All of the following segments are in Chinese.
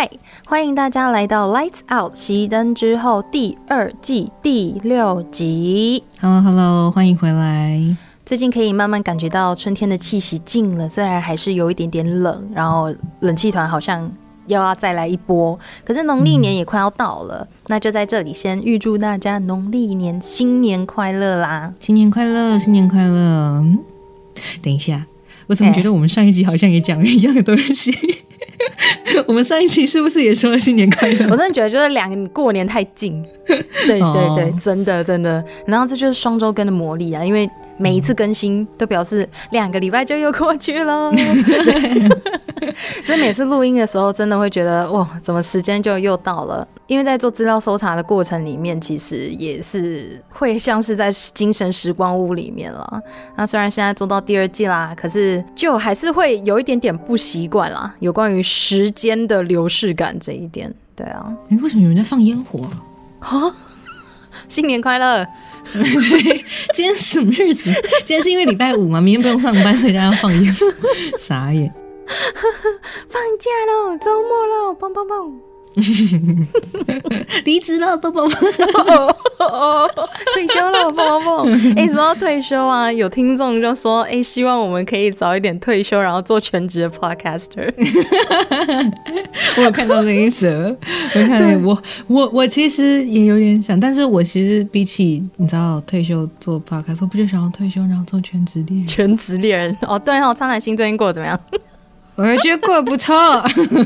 嗨，欢迎大家来到《Lights Out》熄灯之后第二季第六集。Hello，Hello，欢迎回来。最近可以慢慢感觉到春天的气息近了，虽然还是有一点点冷，然后冷气团好像又要再来一波。可是农历年也快要到了，那就在这里先预祝大家农历年新年快乐啦！新年快乐，新年快乐。等一下，我怎么觉得我们上一集好像也讲了一样的东西？我们上一期是不是也说了新年快乐？我真的觉得就是两个过年太近，对对对，真的真的。然后这就是双周更的魔力啊，因为。每一次更新都表示两个礼拜就又过去了，所以每次录音的时候真的会觉得哇，怎么时间就又到了？因为在做资料搜查的过程里面，其实也是会像是在精神时光屋里面了。那虽然现在做到第二季啦，可是就还是会有一点点不习惯啦，有关于时间的流逝感这一点。对啊，你为什么有人在放烟火啊？新年快乐！对，今天什么日子？今天是因为礼拜五嘛，明天不用上班，所以大家要放烟。傻眼，放假喽，周末喽，棒棒棒。离职了，蹦蹦蹦！退休了，蹦蹦蹦！哎，说到退休啊，有听众就说，哎，希望我们可以早一点退休，然后做全职的 podcaster。我有看到那一则，我看我我我其实也有点想，但是我其实比起你知道退休做 podcast，我不就想要退休然后做全职猎人？全职猎人哦，对哦，苍兰星最近过得怎么样？我觉得过得不错，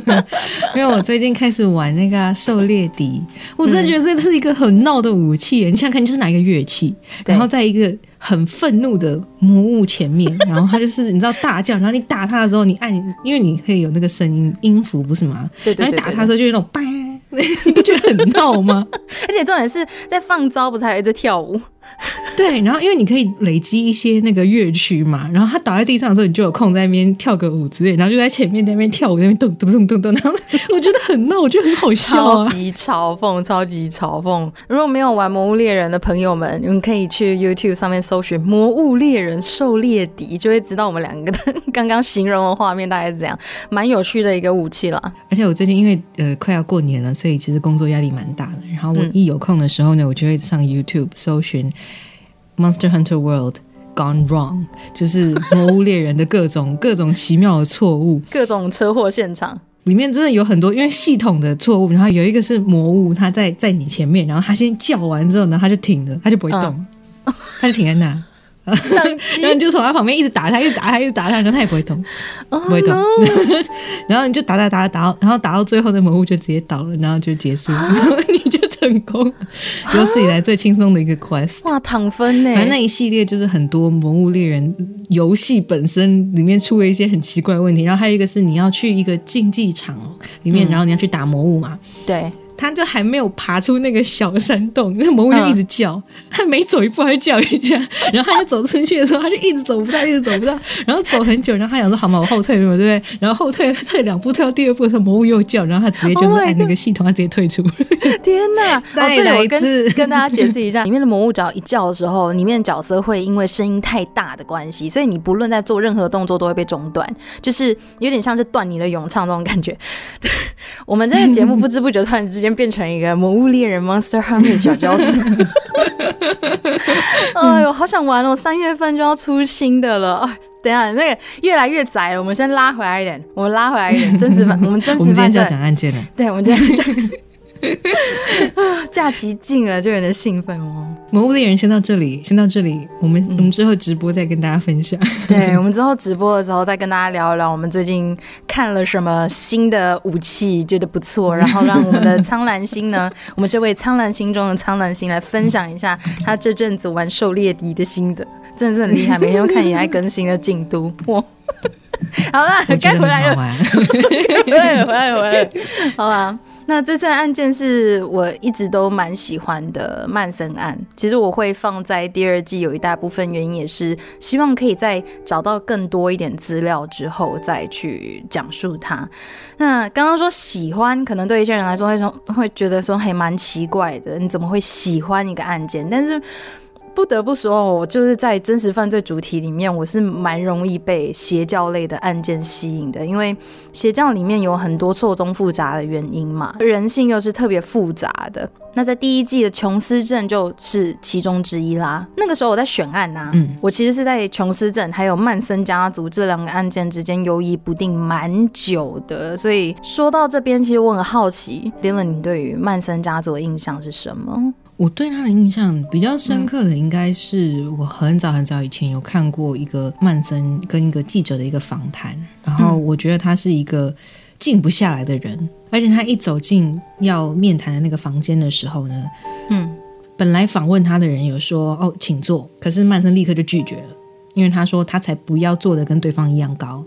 因为我最近开始玩那个狩猎笛，我真的觉得这是一个很闹的武器。你想想看，就是拿一个乐器，然后在一个很愤怒的魔物前面，然后它就是你知道大叫，然后你打它的时候，你按，因为你可以有那个声音音符，不是吗？对对对。然后打它的时候就有那种叭，你不觉得很闹吗？而且重点是在放招，不是还在跳舞？对，然后因为你可以累积一些那个乐曲嘛，然后他倒在地上的时候，你就有空在那边跳个舞之类，然后就在前面那边跳舞，那边咚咚咚咚咚，然后我觉得很闹，我觉得很好笑啊，超级嘲讽，超级嘲讽。如果没有玩《魔物猎人》的朋友们，你们可以去 YouTube 上面搜寻《魔物猎人狩猎笛》，就会知道我们两个的刚刚形容的画面大概是怎样，蛮有趣的一个武器啦。而且我最近因为呃快要过年了，所以其实工作压力蛮大的。然后我一有空的时候呢，我就会上 YouTube 搜寻。Monster Hunter World Gone Wrong，就是魔物猎人的各种各种奇妙的错误，各种车祸现场里面真的有很多，因为系统的错误。然后有一个是魔物，它在在你前面，然后它先叫完之后呢，它就停了，它就不会动，它就停在那，然后你就从它旁边一直打它，一直打它，一直打它，然后它也不会动，不会动。然后你就打打打打，然后打到最后，那魔物就直接倒了，然后就结束，然 后你就。成功，有史以来最轻松的一个 quest。哇，躺分呢！反正那一系列就是很多《魔物猎人》游戏本身里面出了一些很奇怪的问题，然后还有一个是你要去一个竞技场里面，然后你要去打魔物嘛？对。他就还没有爬出那个小山洞，那魔物就一直叫，他每走一步他就叫一下，然后他就走出去的时候，他就一直走不到，一直走不到，然后走很久，然后他想说好嘛，我后退对不对？然后后退退两步，退到第二步的时候，魔物又叫，然后他直接就是按那个系统，他直接退出。天哪！再来一次，跟跟大家解释一下，里面的魔物只要一叫的时候，里面的角色会因为声音太大的关系，所以你不论在做任何动作都会被中断，就是有点像是断你的咏唱这种感觉。我们这个节目不知不觉突然之间变成一个。魔物猎人 Monster Hunter 小角色，哎呦，好想玩哦！三月份就要出新的了，哎，等下那个越来越窄了，我们先拉回来一点，我们拉回来一点，真实版，我们真实版。我们今天要讲案件了，对，我们今天讲。假期近了，就有点兴奋哦。魔物猎人先到这里，先到这里。我们我们之后直播再跟大家分享。对，我们之后直播的时候再跟大家聊一聊，我们最近看了什么新的武器，觉得不错，然后让我们的苍蓝星呢，我们这位苍蓝星中的苍蓝星来分享一下他这阵子玩狩猎敌的心得，真的是很厉害，每天都看你爱更新的进度。哇，好了，该回来了，回来了，回来了，好吧。那这次案件是我一直都蛮喜欢的曼森案。其实我会放在第二季，有一大部分原因也是希望可以在找到更多一点资料之后再去讲述它。那刚刚说喜欢，可能对一些人来说会说会觉得说还蛮奇怪的，你怎么会喜欢一个案件？但是。不得不说，我就是在真实犯罪主题里面，我是蛮容易被邪教类的案件吸引的，因为邪教里面有很多错综复杂的原因嘛，人性又是特别复杂的。那在第一季的琼斯镇就是其中之一啦。那个时候我在选案呐，嗯，我其实是在琼斯镇还有曼森家族这两个案件之间犹疑不定蛮久的。所以说到这边，其实我很好奇，Dylan，你对于曼森家族的印象是什么？我对他的印象比较深刻的，应该是我很早很早以前有看过一个曼森跟一个记者的一个访谈，然后我觉得他是一个静不下来的人，而且他一走进要面谈的那个房间的时候呢，嗯，本来访问他的人有说哦请坐，可是曼森立刻就拒绝了，因为他说他才不要坐的跟对方一样高。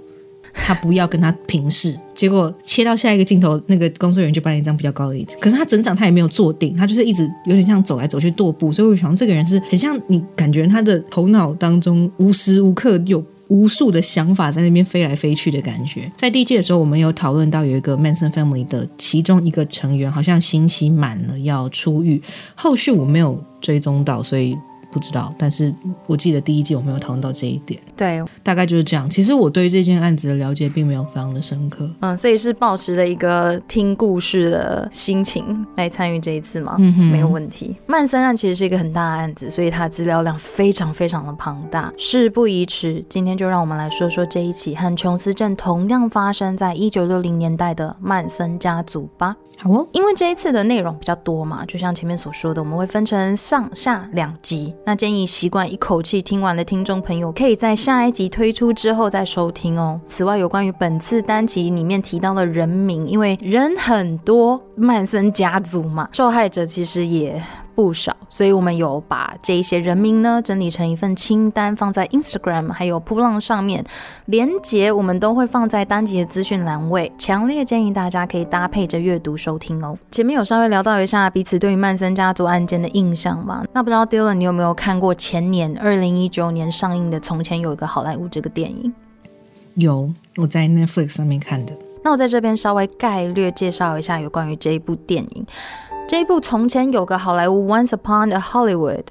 他不要跟他平视，结果切到下一个镜头，那个工作人员就搬了一张比较高的椅子。可是他整场他也没有坐定，他就是一直有点像走来走去踱步。所以我想这个人是很像你感觉他的头脑当中无时无刻有无数的想法在那边飞来飞去的感觉。在第一季的时候，我们有讨论到有一个 Manson Family 的其中一个成员好像刑期满了要出狱，后续我没有追踪到，所以。不知道，但是我记得第一季我没有讨论到这一点。对，大概就是这样。其实我对这件案子的了解并没有非常的深刻。嗯，所以是保持了一个听故事的心情来参与这一次吗？嗯哼，没有问题。曼森案其实是一个很大的案子，所以它资料量非常非常的庞大。事不宜迟，今天就让我们来说说这一起和琼斯镇同样发生在一九六零年代的曼森家族吧。好哦，因为这一次的内容比较多嘛，就像前面所说的，我们会分成上下两集。那建议习惯一口气听完的听众朋友，可以在下一集推出之后再收听哦。此外，有关于本次单集里面提到的人名，因为人很多，曼森家族嘛，受害者其实也。不少，所以我们有把这一些人名呢整理成一份清单，放在 Instagram 还有扑浪上面，连接我们都会放在单集的资讯栏位，强烈建议大家可以搭配着阅读收听哦。前面有稍微聊到一下彼此对于曼森家族案件的印象嘛，那不知道 Dylan 你有没有看过前年二零一九年上映的《从前有一个好莱坞》这个电影？有，我在 Netflix 上面看的。那我在这边稍微概略介绍一下有关于这一部电影。这一部从前有个好莱坞 Once Upon a Hollywood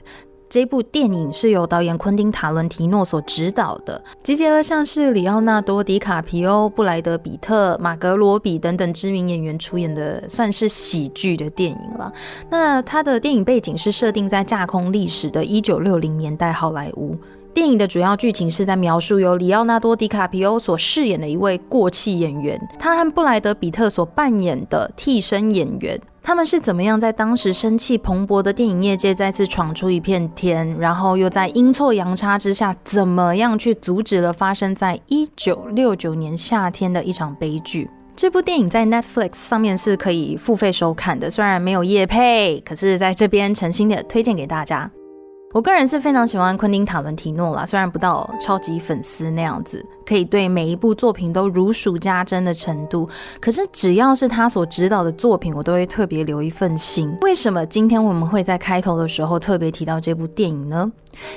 这部电影是由导演昆汀塔伦提诺所执导的，集结了像是里奥纳多·迪卡皮欧、布莱德·比特、马格罗比等等知名演员出演的，算是喜剧的电影了。那它的电影背景是设定在架空历史的一九六零年代好莱坞。电影的主要剧情是在描述由里奥纳多·迪卡皮欧所饰演的一位过气演员，他和布莱德·比特所扮演的替身演员。他们是怎么样在当时生气蓬勃的电影业界再次闯出一片天，然后又在阴错阳差之下，怎么样去阻止了发生在一九六九年夏天的一场悲剧？这部电影在 Netflix 上面是可以付费收看的，虽然没有夜配，可是在这边诚心的推荐给大家。我个人是非常喜欢昆汀塔伦提诺啦，虽然不到超级粉丝那样子，可以对每一部作品都如数家珍的程度，可是只要是他所指导的作品，我都会特别留一份心。为什么今天我们会在开头的时候特别提到这部电影呢？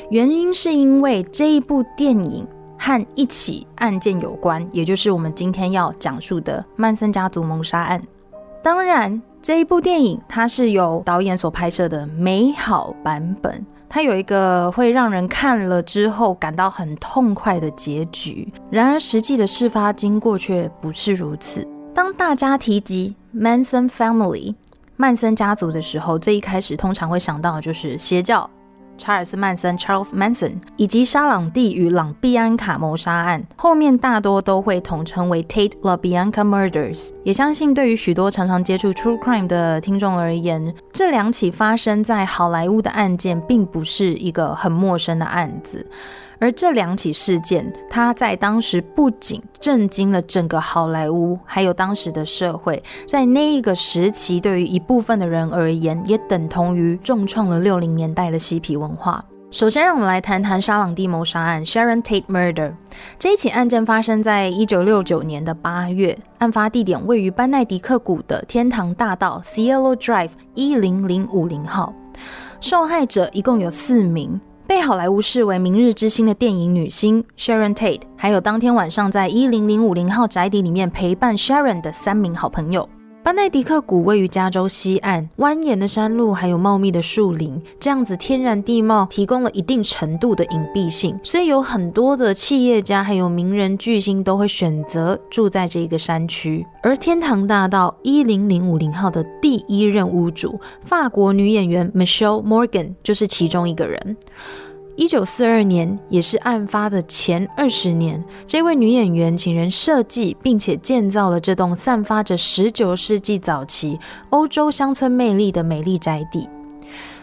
原因是因为这一部电影和一起案件有关，也就是我们今天要讲述的曼森家族谋杀案。当然，这一部电影它是由导演所拍摄的美好版本。它有一个会让人看了之后感到很痛快的结局，然而实际的事发经过却不是如此。当大家提及 Manson Family 曼森家族的时候，最一开始通常会想到的就是邪教。查尔斯·曼森 （Charles Manson） 以及沙朗蒂与朗比安卡谋杀案，后面大多都会统称为 Tate LaBianca Murders。也相信对于许多常常接触 True Crime 的听众而言，这两起发生在好莱坞的案件并不是一个很陌生的案子。而这两起事件，它在当时不仅震惊了整个好莱坞，还有当时的社会，在那一个时期，对于一部分的人而言，也等同于重创了六零年代的嬉皮文化。首先，让我们来谈谈沙朗蒂谋杀案 （Sharon Tate Murder）。这一起案件发生在一九六九年的八月，案发地点位于班奈迪克谷的天堂大道 （Cielo Drive） 一零零五零号。受害者一共有四名，被好莱坞视为明日之星的电影女星 Sharon Tate，还有当天晚上在一零零五零号宅邸里面陪伴 Sharon 的三名好朋友。班奈迪克谷位于加州西岸，蜿蜒的山路还有茂密的树林，这样子天然地貌提供了一定程度的隐蔽性，所以有很多的企业家还有名人巨星都会选择住在这个山区。而天堂大道一零零五零号的第一任屋主，法国女演员 Michelle Morgan 就是其中一个人。一九四二年，也是案发的前二十年，这位女演员请人设计并且建造了这栋散发着十九世纪早期欧洲乡村魅力的美丽宅邸。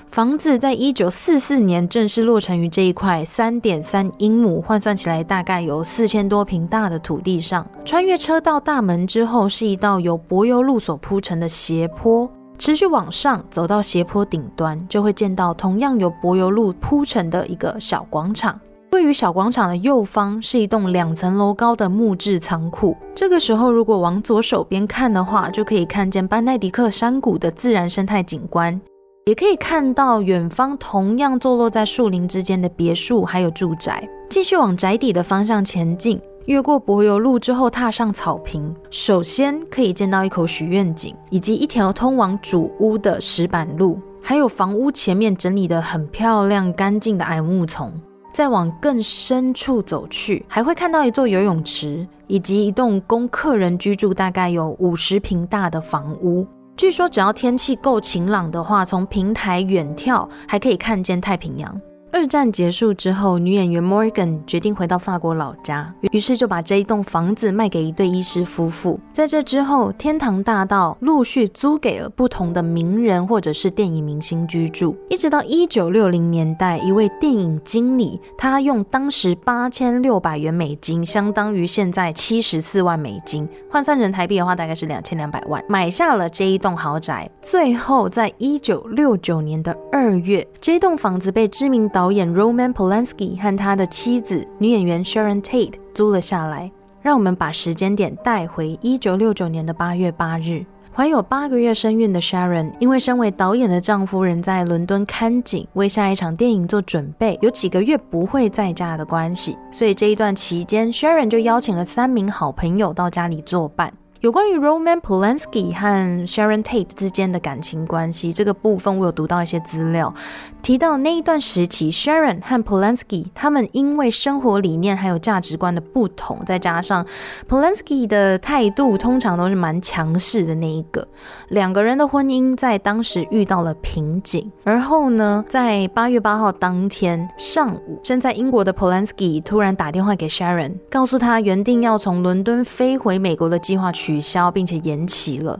房子在一九四四年正式落成于这一块三点三英亩，换算起来大概有四千多平大的土地上。穿越车道大门之后，是一道由柏油路所铺成的斜坡。持续往上走到斜坡顶端，就会见到同样由柏油路铺成的一个小广场。位于小广场的右方是一栋两层楼高的木质仓库。这个时候，如果往左手边看的话，就可以看见班奈迪克山谷的自然生态景观，也可以看到远方同样坐落在树林之间的别墅还有住宅。继续往宅邸的方向前进。越过柏油路之后，踏上草坪，首先可以见到一口许愿井，以及一条通往主屋的石板路，还有房屋前面整理的很漂亮、干净的矮木丛。再往更深处走去，还会看到一座游泳池，以及一栋供客人居住、大概有五十平大的房屋。据说，只要天气够晴朗的话，从平台远眺还可以看见太平洋。二战结束之后，女演员 Morgan 决定回到法国老家，于是就把这一栋房子卖给一对医师夫妇。在这之后，天堂大道陆续租给了不同的名人或者是电影明星居住，一直到一九六零年代，一位电影经理他用当时八千六百元美金，相当于现在七十四万美金，换算成台币的话，大概是两千两百万，买下了这一栋豪宅。最后，在一九六九年的二月，这栋房子被知名导导演 Roman Polanski 和他的妻子女演员 Sharon Tate 租了下来。让我们把时间点带回一九六九年的八月八日，怀有八个月身孕的 Sharon，因为身为导演的丈夫人在伦敦看景，为下一场电影做准备，有几个月不会在家的关系，所以这一段期间，Sharon 就邀请了三名好朋友到家里作伴。有关于 Roman Polanski 和 Sharon Tate 之间的感情关系这个部分，我有读到一些资料，提到那一段时期，Sharon 和 Polanski 他们因为生活理念还有价值观的不同，再加上 Polanski 的态度通常都是蛮强势的那一个，两个人的婚姻在当时遇到了瓶颈。而后呢，在八月八号当天上午，身在英国的 Polanski 突然打电话给 Sharon，告诉他原定要从伦敦飞回美国的计划取取消，并且延期了。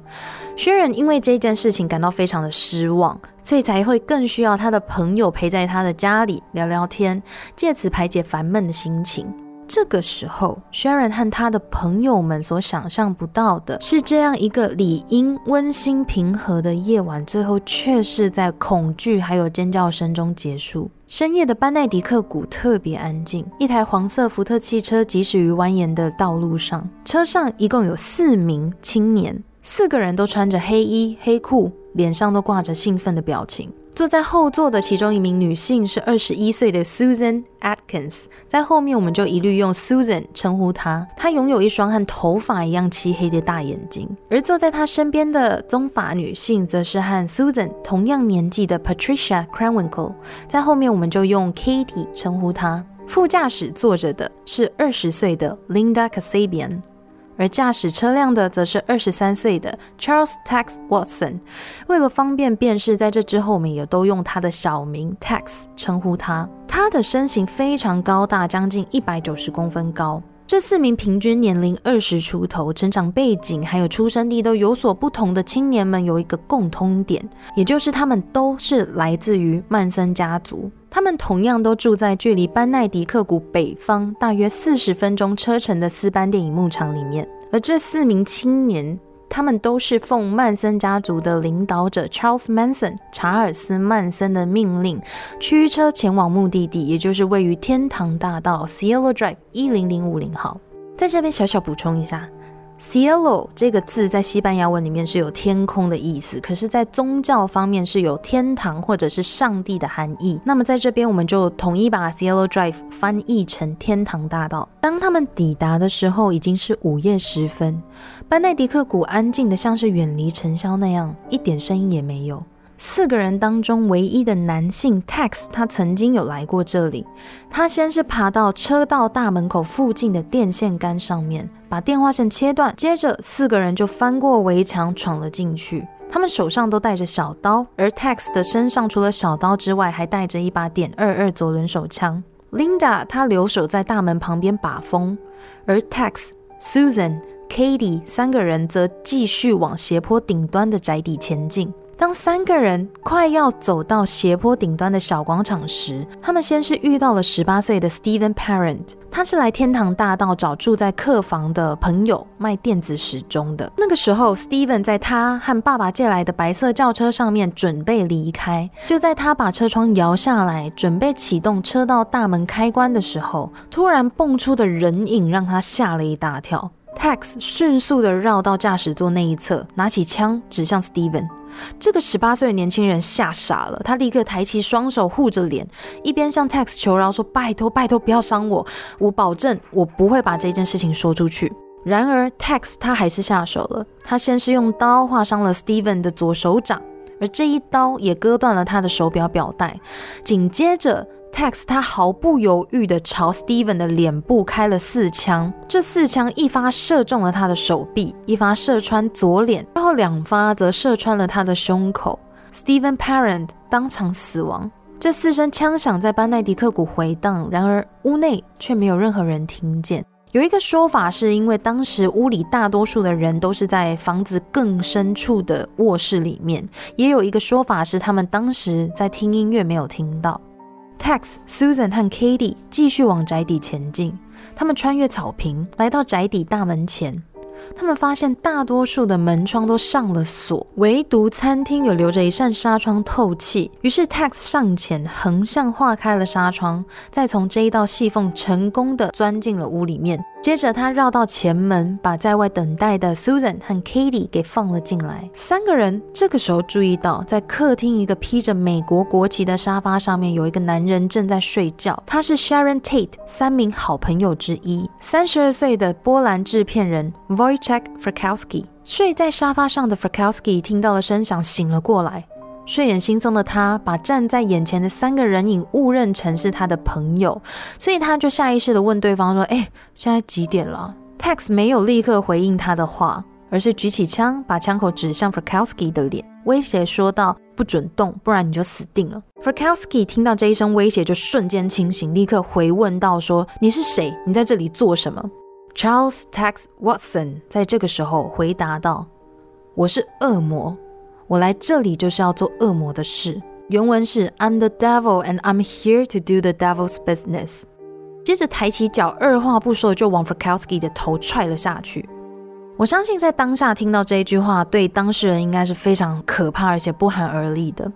薛仁因为这件事情感到非常的失望，所以才会更需要他的朋友陪在他的家里聊聊天，借此排解烦闷的心情。这个时候，Sharon 和他的朋友们所想象不到的是，这样一个理应温馨平和的夜晚，最后却是在恐惧还有尖叫声中结束。深夜的班奈迪克谷特别安静，一台黄色福特汽车疾驶于蜿蜒的道路上，车上一共有四名青年，四个人都穿着黑衣黑裤，脸上都挂着兴奋的表情。坐在后座的其中一名女性是二十一岁的 Susan Atkins，在后面我们就一律用 Susan 称呼她。她拥有一双和头发一样漆黑的大眼睛。而坐在她身边的棕发女性则是和 Susan 同样年纪的 Patricia Cranwinkle，在后面我们就用 Katie 称呼她。副驾驶坐着的是二十岁的 Linda Kasabian。而驾驶车辆的则是二十三岁的 Charles Tex Watson。为了方便辨识，在这之后我们也都用他的小名 Tex 称呼他。他的身形非常高大，将近一百九十公分高。这四名平均年龄二十出头、成长背景还有出生地都有所不同的青年们有一个共通点，也就是他们都是来自于曼森家族。他们同样都住在距离班奈迪克谷北方大约四十分钟车程的斯班电影牧场里面。而这四名青年他们都是奉曼森家族的领导者 Charles Manson 查尔斯曼森的命令，驱车前往目的地，也就是位于天堂大道 Cielo Drive 一零零五零号。在这边小小补充一下。Cielo 这个字在西班牙文里面是有天空的意思，可是，在宗教方面是有天堂或者是上帝的含义。那么，在这边我们就统一把 Cielo Drive 翻译成天堂大道。当他们抵达的时候，已经是午夜时分，班奈迪克谷安静的像是远离尘嚣那样，一点声音也没有。四个人当中唯一的男性 Tex，他曾经有来过这里。他先是爬到车道大门口附近的电线杆上面，把电话线切断。接着四个人就翻过围墙闯了进去。他们手上都带着小刀，而 Tex 的身上除了小刀之外，还带着一把点二二左轮手枪。Linda 她留守在大门旁边把风，而 Tex、Susan、Katie 三个人则继续往斜坡顶端的宅邸前进。当三个人快要走到斜坡顶端的小广场时，他们先是遇到了十八岁的 Steven Parent，他是来天堂大道找住在客房的朋友卖电子时钟的。那个时候，Steven 在他和爸爸借来的白色轿车上面准备离开。就在他把车窗摇下来，准备启动车道大门开关的时候，突然蹦出的人影让他吓了一大跳。Tex 迅速的绕到驾驶座那一侧，拿起枪指向 Steven。这个十八岁的年轻人吓傻了，他立刻抬起双手护着脸，一边向 Tex 求饶说：“拜托，拜托，不要伤我，我保证我不会把这件事情说出去。”然而 Tex 他还是下手了，他先是用刀划伤了 Steven 的左手掌，而这一刀也割断了他的手表表带，紧接着。Tex 他毫不犹豫地朝 Steven 的脸部开了四枪，这四枪一发射中了他的手臂，一发射穿左脸，最后两发则射穿了他的胸口。Steven Parent 当场死亡。这四声枪响在班奈迪克谷回荡，然而屋内却没有任何人听见。有一个说法是因为当时屋里大多数的人都是在房子更深处的卧室里面，也有一个说法是他们当时在听音乐没有听到。Tax、Susan 和 Katie 继续往宅邸前进。他们穿越草坪，来到宅邸大门前。他们发现大多数的门窗都上了锁，唯独餐厅有留着一扇纱窗透气。于是 Tex 上前横向划开了纱窗，再从这一道细缝成功的钻进了屋里面。接着，他绕到前门，把在外等待的 Susan 和 Katie 给放了进来。三个人这个时候注意到，在客厅一个披着美国国旗的沙发上面，有一个男人正在睡觉。他是 Sharon Tate 三名好朋友之一，三十二岁的波兰制片人 Wojciech Frykowski。睡在沙发上的 Frykowski 听到了声响，醒了过来。睡眼惺忪的他，把站在眼前的三个人影误认成是他的朋友，所以他就下意识的问对方说：“哎，现在几点了？”Tex 没有立刻回应他的话，而是举起枪，把枪口指向 Frykowski 的脸，威胁说道：“不准动，不然你就死定了。”Frykowski 听到这一声威胁，就瞬间清醒，立刻回问道：“说你是谁？你在这里做什么？”Charles Tex Watson 在这个时候回答道：“我是恶魔。”我来这里就是要做恶魔的事。原文是 "I'm the devil and I'm here to do the devil's business"。接着抬起脚，二话不说就往 Frykowski 的头踹了下去。我相信在当下听到这一句话，对当事人应该是非常可怕而且不寒而栗的。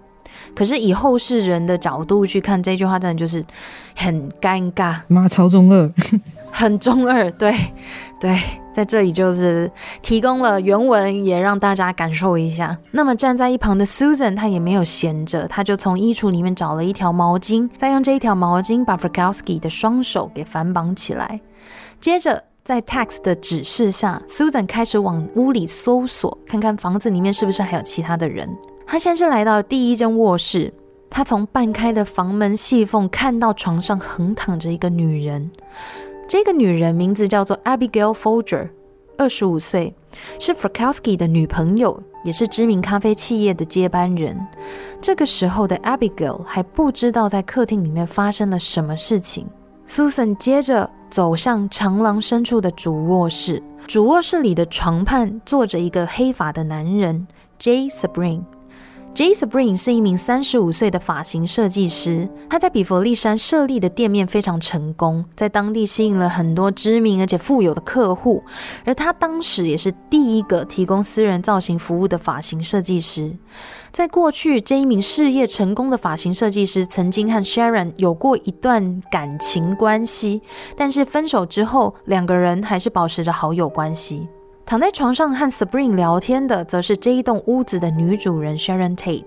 可是以后世人的角度去看这句话，真的就是很尴尬。妈超中二，很中二，对对。在这里就是提供了原文，也让大家感受一下。那么站在一旁的 Susan，她也没有闲着，她就从衣橱里面找了一条毛巾，再用这一条毛巾把 Frykowski 的双手给反绑起来。接着在 Tex 的指示下，Susan 开始往屋里搜索，看看房子里面是不是还有其他的人。他先是来到第一间卧室，他从半开的房门细缝看到床上横躺着一个女人。这个女人名字叫做 Abigail Folger，二十五岁，是 Frykowski 的女朋友，也是知名咖啡企业的接班人。这个时候的 Abigail 还不知道在客厅里面发生了什么事情。Susan 接着走向长廊深处的主卧室，主卧室里的床畔坐着一个黑发的男人 Jay Spring。J. Spring 是一名三十五岁的发型设计师，他在比佛利山设立的店面非常成功，在当地吸引了很多知名而且富有的客户。而他当时也是第一个提供私人造型服务的发型设计师。在过去，这一名事业成功的发型设计师曾经和 Sharon 有过一段感情关系，但是分手之后，两个人还是保持着好友关系。躺在床上和 Spring 聊天的，则是这一栋屋子的女主人 Sharon Tate。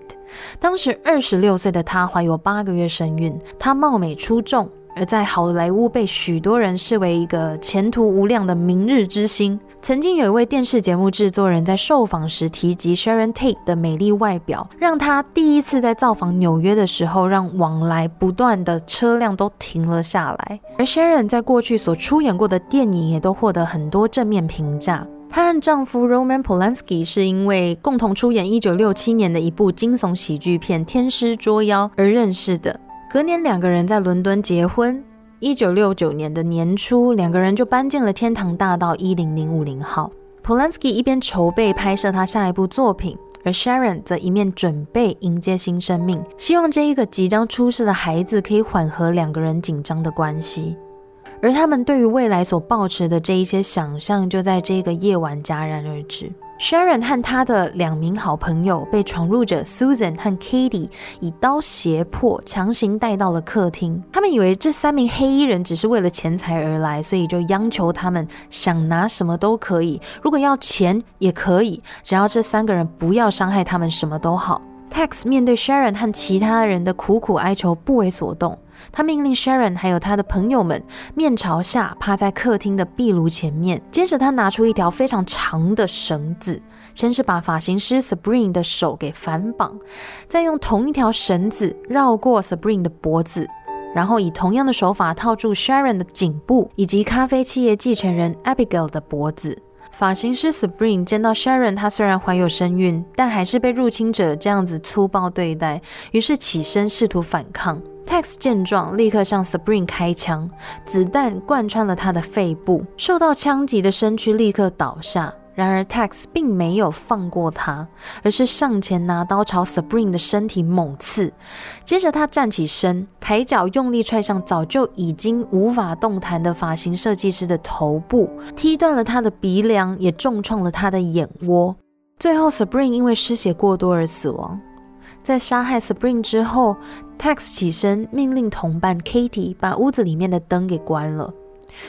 当时二十六岁的她怀有八个月身孕，她貌美出众。而在好莱坞被许多人视为一个前途无量的明日之星。曾经有一位电视节目制作人在受访时提及 Sharon Tate 的美丽外表，让他第一次在造访纽约的时候，让往来不断的车辆都停了下来。而 Sharon 在过去所出演过的电影也都获得很多正面评价。她和丈夫 Roman Polanski 是因为共同出演1967年的一部惊悚喜剧片《天师捉妖》而认识的。隔年，两个人在伦敦结婚。一九六九年的年初，两个人就搬进了天堂大道一零零五零号。Polanski 一边筹备拍摄他下一部作品，而 Sharon 则一面准备迎接新生命，希望这一个即将出世的孩子可以缓和两个人紧张的关系。而他们对于未来所抱持的这一些想象，就在这个夜晚戛然而止。Sharon 和他的两名好朋友被闯入者 Susan 和 Katie 以刀胁迫，强行带到了客厅。他们以为这三名黑衣人只是为了钱财而来，所以就央求他们想拿什么都可以，如果要钱也可以，只要这三个人不要伤害他们，什么都好。Tex 面对 Sharon 和其他人的苦苦哀求，不为所动。他命令 Sharon 还有他的朋友们面朝下趴在客厅的壁炉前面。接着，他拿出一条非常长的绳子，先是把发型师 Sabrine 的手给反绑，再用同一条绳子绕过 Sabrine 的脖子，然后以同样的手法套住 Sharon 的颈部以及咖啡企业继承人 Abigail 的脖子。发型师 Sabrine 见到 Sharon，她虽然怀有身孕，但还是被入侵者这样子粗暴对待，于是起身试图反抗。Tex 见状，立刻向 Sabrine 开枪，子弹贯穿了他的肺部，受到枪击的身躯立刻倒下。然而 Tex 并没有放过他，而是上前拿刀朝 Sabrine 的身体猛刺。接着他站起身，抬脚用力踹向早就已经无法动弹的发型设计师的头部，踢断了他的鼻梁，也重创了他的眼窝。最后 Sabrine 因为失血过多而死亡。在杀害 Spring 之后，Tex 起身命令同伴 Katie 把屋子里面的灯给关了。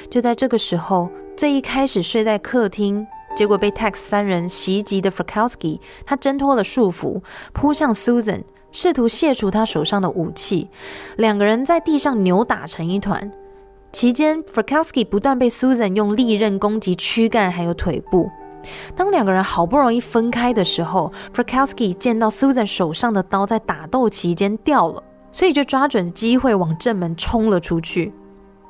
就在这个时候，最一开始睡在客厅，结果被 Tex 三人袭击的 Frkowski，他挣脱了束缚，扑向 Susan，试图卸除他手上的武器。两个人在地上扭打成一团，期间 Frkowski 不断被 Susan 用利刃攻击躯干还有腿部。当两个人好不容易分开的时候，Frkowski 见到 Susan 手上的刀在打斗期间掉了，所以就抓准机会往正门冲了出去。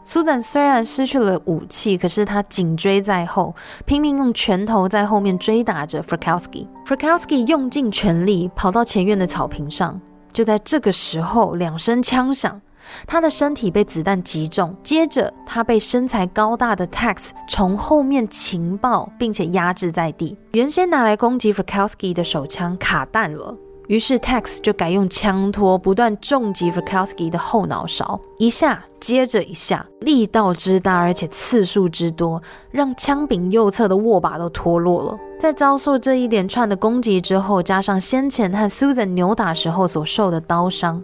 Susan 虽然失去了武器，可是他紧追在后，拼命用拳头在后面追打着 Frkowski。Frkowski 用尽全力跑到前院的草坪上，就在这个时候，两声枪响。他的身体被子弹击中，接着他被身材高大的 Tex 从后面情报，并且压制在地。原先拿来攻击 Frkowski 的手枪卡弹了，于是 Tex 就改用枪托不断重击 Frkowski 的后脑勺，一下接着一下，力道之大，而且次数之多，让枪柄右侧的握把都脱落了。在遭受这一连串的攻击之后，加上先前和 Susan 扭打时候所受的刀伤。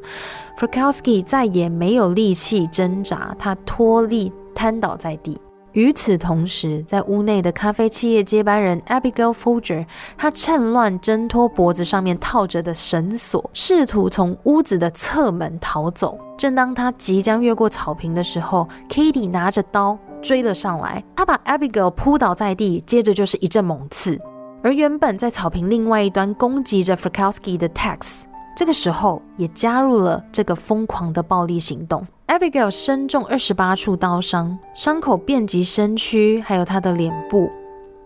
Frkowski 再也没有力气挣扎，他脱力瘫倒在地。与此同时，在屋内的咖啡企业接班人 Abigail Folger，他趁乱挣脱脖子上面套着的绳索，试图从屋子的侧门逃走。正当他即将越过草坪的时候，Katie 拿着刀追了上来，他把 Abigail 扑倒在地，接着就是一阵猛刺。而原本在草坪另外一端攻击着 Frkowski 的 Tex。这个时候也加入了这个疯狂的暴力行动。Abigail 身中二十八处刀伤，伤口遍及身躯，还有她的脸部。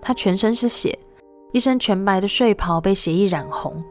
她全身是血，一身全白的睡袍被血液染红。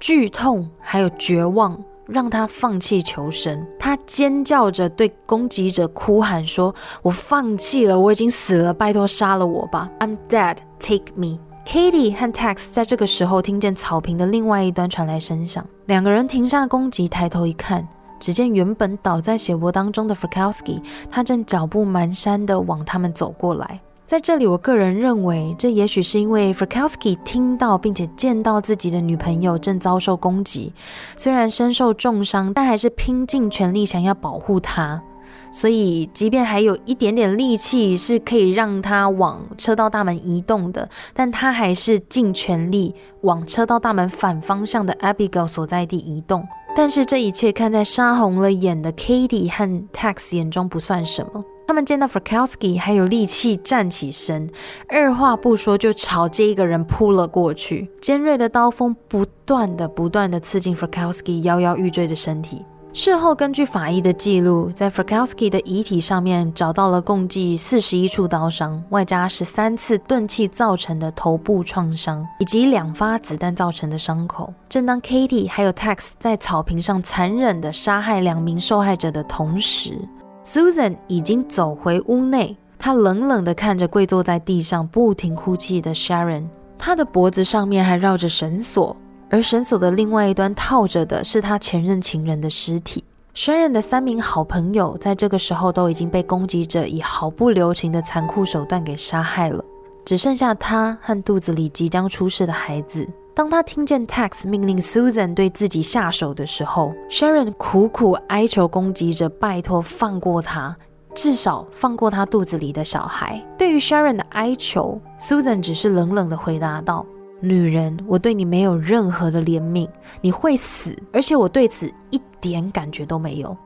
剧痛还有绝望让她放弃求生。她尖叫着对攻击者哭喊说：“我放弃了，我已经死了，拜托杀了我吧！I'm dead, take me。” Katie 和 Tex 在这个时候听见草坪的另外一端传来声响，两个人停下攻击，抬头一看，只见原本倒在血泊当中的 Frkowski，他正脚步蹒跚地往他们走过来。在这里，我个人认为，这也许是因为 Frkowski 听到并且见到自己的女朋友正遭受攻击，虽然身受重伤，但还是拼尽全力想要保护她。所以，即便还有一点点力气是可以让他往车道大门移动的，但他还是尽全力往车道大门反方向的 Abigail 所在地移动。但是这一切看在杀红了眼的 Katie 和 Tex 眼中不算什么。他们见到 Frkowski 还有力气站起身，二话不说就朝这一个人扑了过去。尖锐的刀锋不断的、不断的刺进 Frkowski 摇摇欲坠的身体。事后，根据法医的记录，在 Frkowski 的遗体上面找到了共计四十一处刀伤，外加十三次钝器造成的头部创伤，以及两发子弹造成的伤口。正当 Katie 还有 Tex 在草坪上残忍地杀害两名受害者的同时，Susan 已经走回屋内，她冷冷地看着跪坐在地上不停哭泣的 Sharon，她的脖子上面还绕着绳索。而绳索的另外一端套着的是他前任情人的尸体。Sharon 的三名好朋友在这个时候都已经被攻击者以毫不留情的残酷手段给杀害了，只剩下他和肚子里即将出世的孩子。当他听见 Tex 命令 Susan 对自己下手的时候，Sharon 苦苦哀求攻击者拜托放过他，至少放过他肚子里的小孩。对于 Sharon 的哀求，Susan 只是冷冷的回答道。女人，我对你没有任何的怜悯，你会死，而且我对此一点感觉都没有。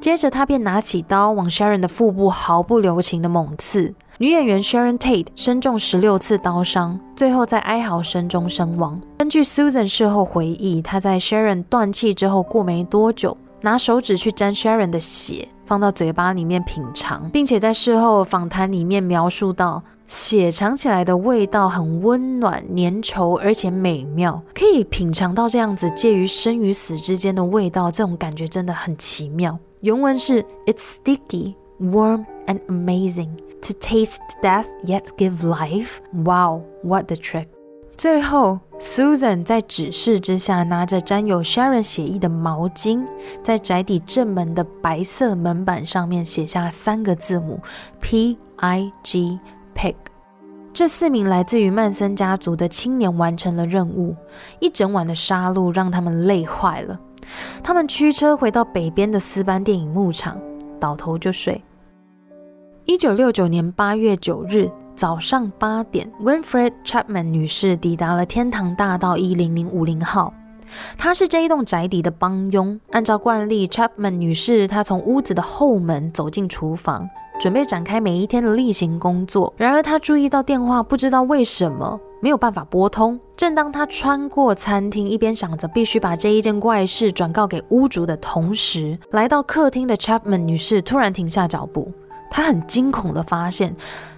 接着，他便拿起刀往 Sharon 的腹部毫不留情的猛刺。女演员 Sharon Tate 身中十六次刀伤，最后在哀嚎声中身亡。根据 Susan 事后回忆，她在 Sharon 断气之后过没多久，拿手指去沾 Sharon 的血，放到嘴巴里面品尝，并且在事后访谈里面描述到。血尝起来的味道很温暖、粘稠，而且美妙，可以品尝到这样子介于生与死之间的味道，这种感觉真的很奇妙。原文是：It's sticky, warm, and amazing to taste death yet give life. Wow, what the trick！最后，Susan 在指示之下，拿着沾有 Sharon 血液的毛巾，在宅邸正门的白色门板上面写下三个字母 P I G。Pig，这四名来自于曼森家族的青年完成了任务。一整晚的杀戮让他们累坏了，他们驱车回到北边的斯班电影牧场，倒头就睡。一九六九年八月九日早上八点，Winfred Chapman 女士抵达了天堂大道一零零五零号。她是这一栋宅邸的帮佣。按照惯例，Chapman 女士她从屋子的后门走进厨房。准备展开每一天的例行工作，然而他注意到电话不知道为什么没有办法拨通。正当他穿过餐厅，一边想着必须把这一件怪事转告给屋主的同时，来到客厅的 Chapman 女士突然停下脚步。她很惊恐地发现，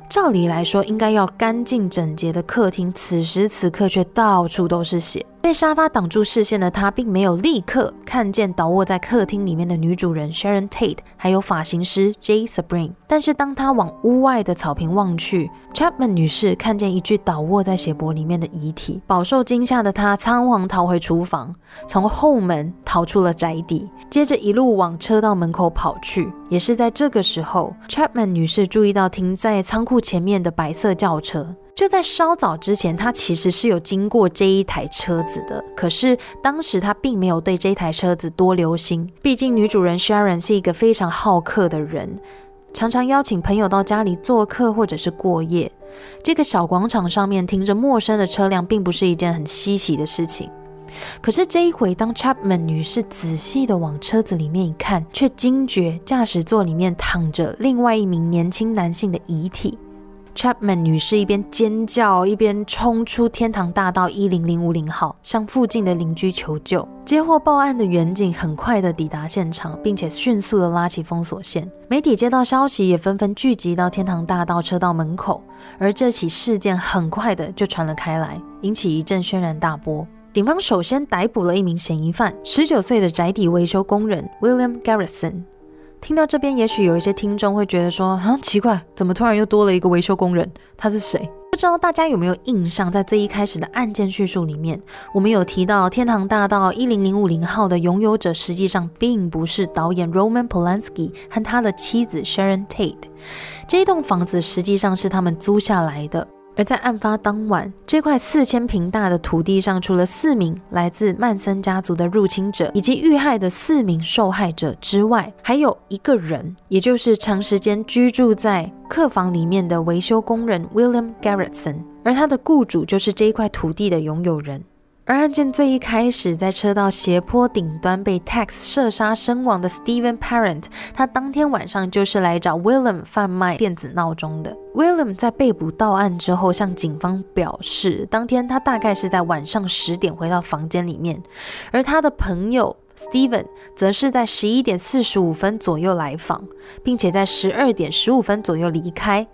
照理来说应该要干净整洁的客厅，此时此刻却到处都是血。被沙发挡住视线的他，并没有立刻看见倒卧在客厅里面的女主人 Sharon Tate，还有发型师 Jay Sabrin。但是当他往屋外的草坪望去，Chapman 女士看见一具倒卧在血泊里面的遗体，饱受惊吓的她仓皇逃回厨房，从后门逃出了宅邸，接着一路往车道门口跑去。也是在这个时候，Chapman 女士注意到停在仓库前面的白色轿车。就在稍早之前，他其实是有经过这一台车子的，可是当时他并没有对这台车子多留心。毕竟女主人 Sharon 是一个非常好客的人，常常邀请朋友到家里做客或者是过夜。这个小广场上面停着陌生的车辆，并不是一件很稀奇的事情。可是这一回，当 Chapman 女士仔细的往车子里面一看，却惊觉驾驶座里面躺着另外一名年轻男性的遗体。Chapman 女士一边尖叫，一边冲出天堂大道一零零五零号，向附近的邻居求救。接获报案的远警很快的抵达现场，并且迅速的拉起封锁线。媒体接到消息，也纷纷聚集到天堂大道车道门口。而这起事件很快的就传了开来，引起一阵轩然大波。警方首先逮捕了一名嫌疑犯，十九岁的宅邸维修工人 William Garrison。听到这边，也许有一些听众会觉得说：“啊，奇怪，怎么突然又多了一个维修工人？他是谁？”不知道大家有没有印象，在最一开始的案件叙述里面，我们有提到天堂大道一零零五零号的拥有者实际上并不是导演 Roman Polanski 和他的妻子 Sharon Tate，这一栋房子实际上是他们租下来的。而在案发当晚，这块四千平大的土地上，除了四名来自曼森家族的入侵者以及遇害的四名受害者之外，还有一个人，也就是长时间居住在客房里面的维修工人 William Garrettson，而他的雇主就是这一块土地的拥有人。而案件最一开始，在车道斜坡顶端被 Tex 射杀身亡的 Steven Parent，他当天晚上就是来找 William 贩卖电子闹钟的。William 在被捕到案之后，向警方表示，当天他大概是在晚上十点回到房间里面，而他的朋友。Steven 则是在十一点四十五分左右来访，并且在十二点十五分左右离开。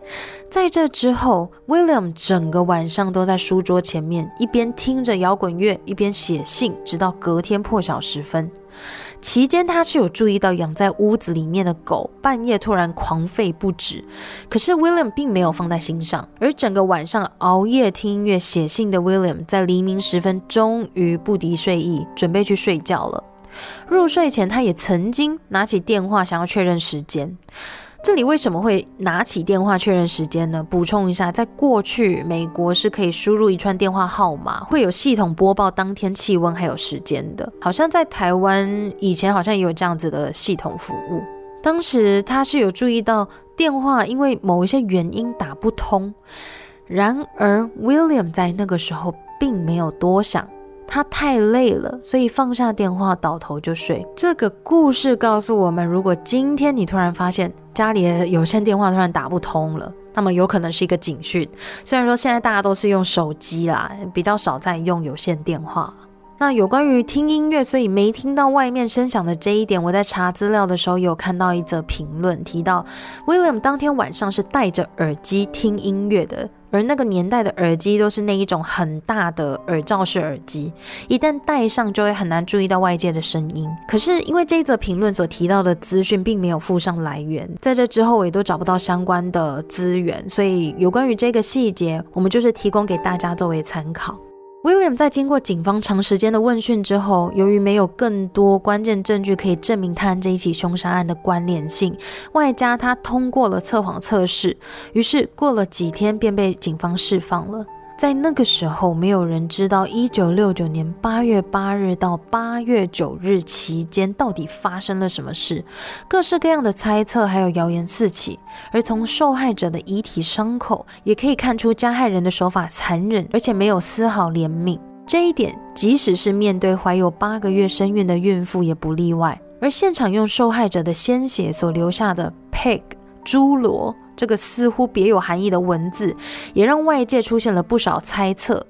在这之后，William 整个晚上都在书桌前面，一边听着摇滚乐，一边写信，直到隔天破晓时分。期间，他是有注意到养在屋子里面的狗半夜突然狂吠不止，可是 William 并没有放在心上。而整个晚上熬夜听音乐、写信的 William，在黎明时分终于不敌睡意，准备去睡觉了。入睡前，他也曾经拿起电话想要确认时间。这里为什么会拿起电话确认时间呢？补充一下，在过去，美国是可以输入一串电话号码，会有系统播报当天气温还有时间的。好像在台湾以前好像也有这样子的系统服务。当时他是有注意到电话因为某一些原因打不通，然而 William 在那个时候并没有多想。他太累了，所以放下电话，倒头就睡。这个故事告诉我们，如果今天你突然发现家里的有线电话突然打不通了，那么有可能是一个警讯。虽然说现在大家都是用手机啦，比较少在用有线电话。那有关于听音乐，所以没听到外面声响的这一点，我在查资料的时候有看到一则评论提到，William 当天晚上是戴着耳机听音乐的。而那个年代的耳机都是那一种很大的耳罩式耳机，一旦戴上就会很难注意到外界的声音。可是因为这一则评论所提到的资讯并没有附上来源，在这之后我也都找不到相关的资源，所以有关于这个细节，我们就是提供给大家作为参考。William 在经过警方长时间的问讯之后，由于没有更多关键证据可以证明他和这一起凶杀案的关联性，外加他通过了测谎测试，于是过了几天便被警方释放了。在那个时候，没有人知道一九六九年八月八日到八月九日期间到底发生了什么事，各式各样的猜测还有谣言四起。而从受害者的遗体伤口，也可以看出加害人的手法残忍，而且没有丝毫怜悯。这一点，即使是面对怀有八个月身孕的孕妇也不例外。而现场用受害者的鲜血所留下的 pig 猪罗。这个似乎别有含义的文字，也让外界出现了不少猜测。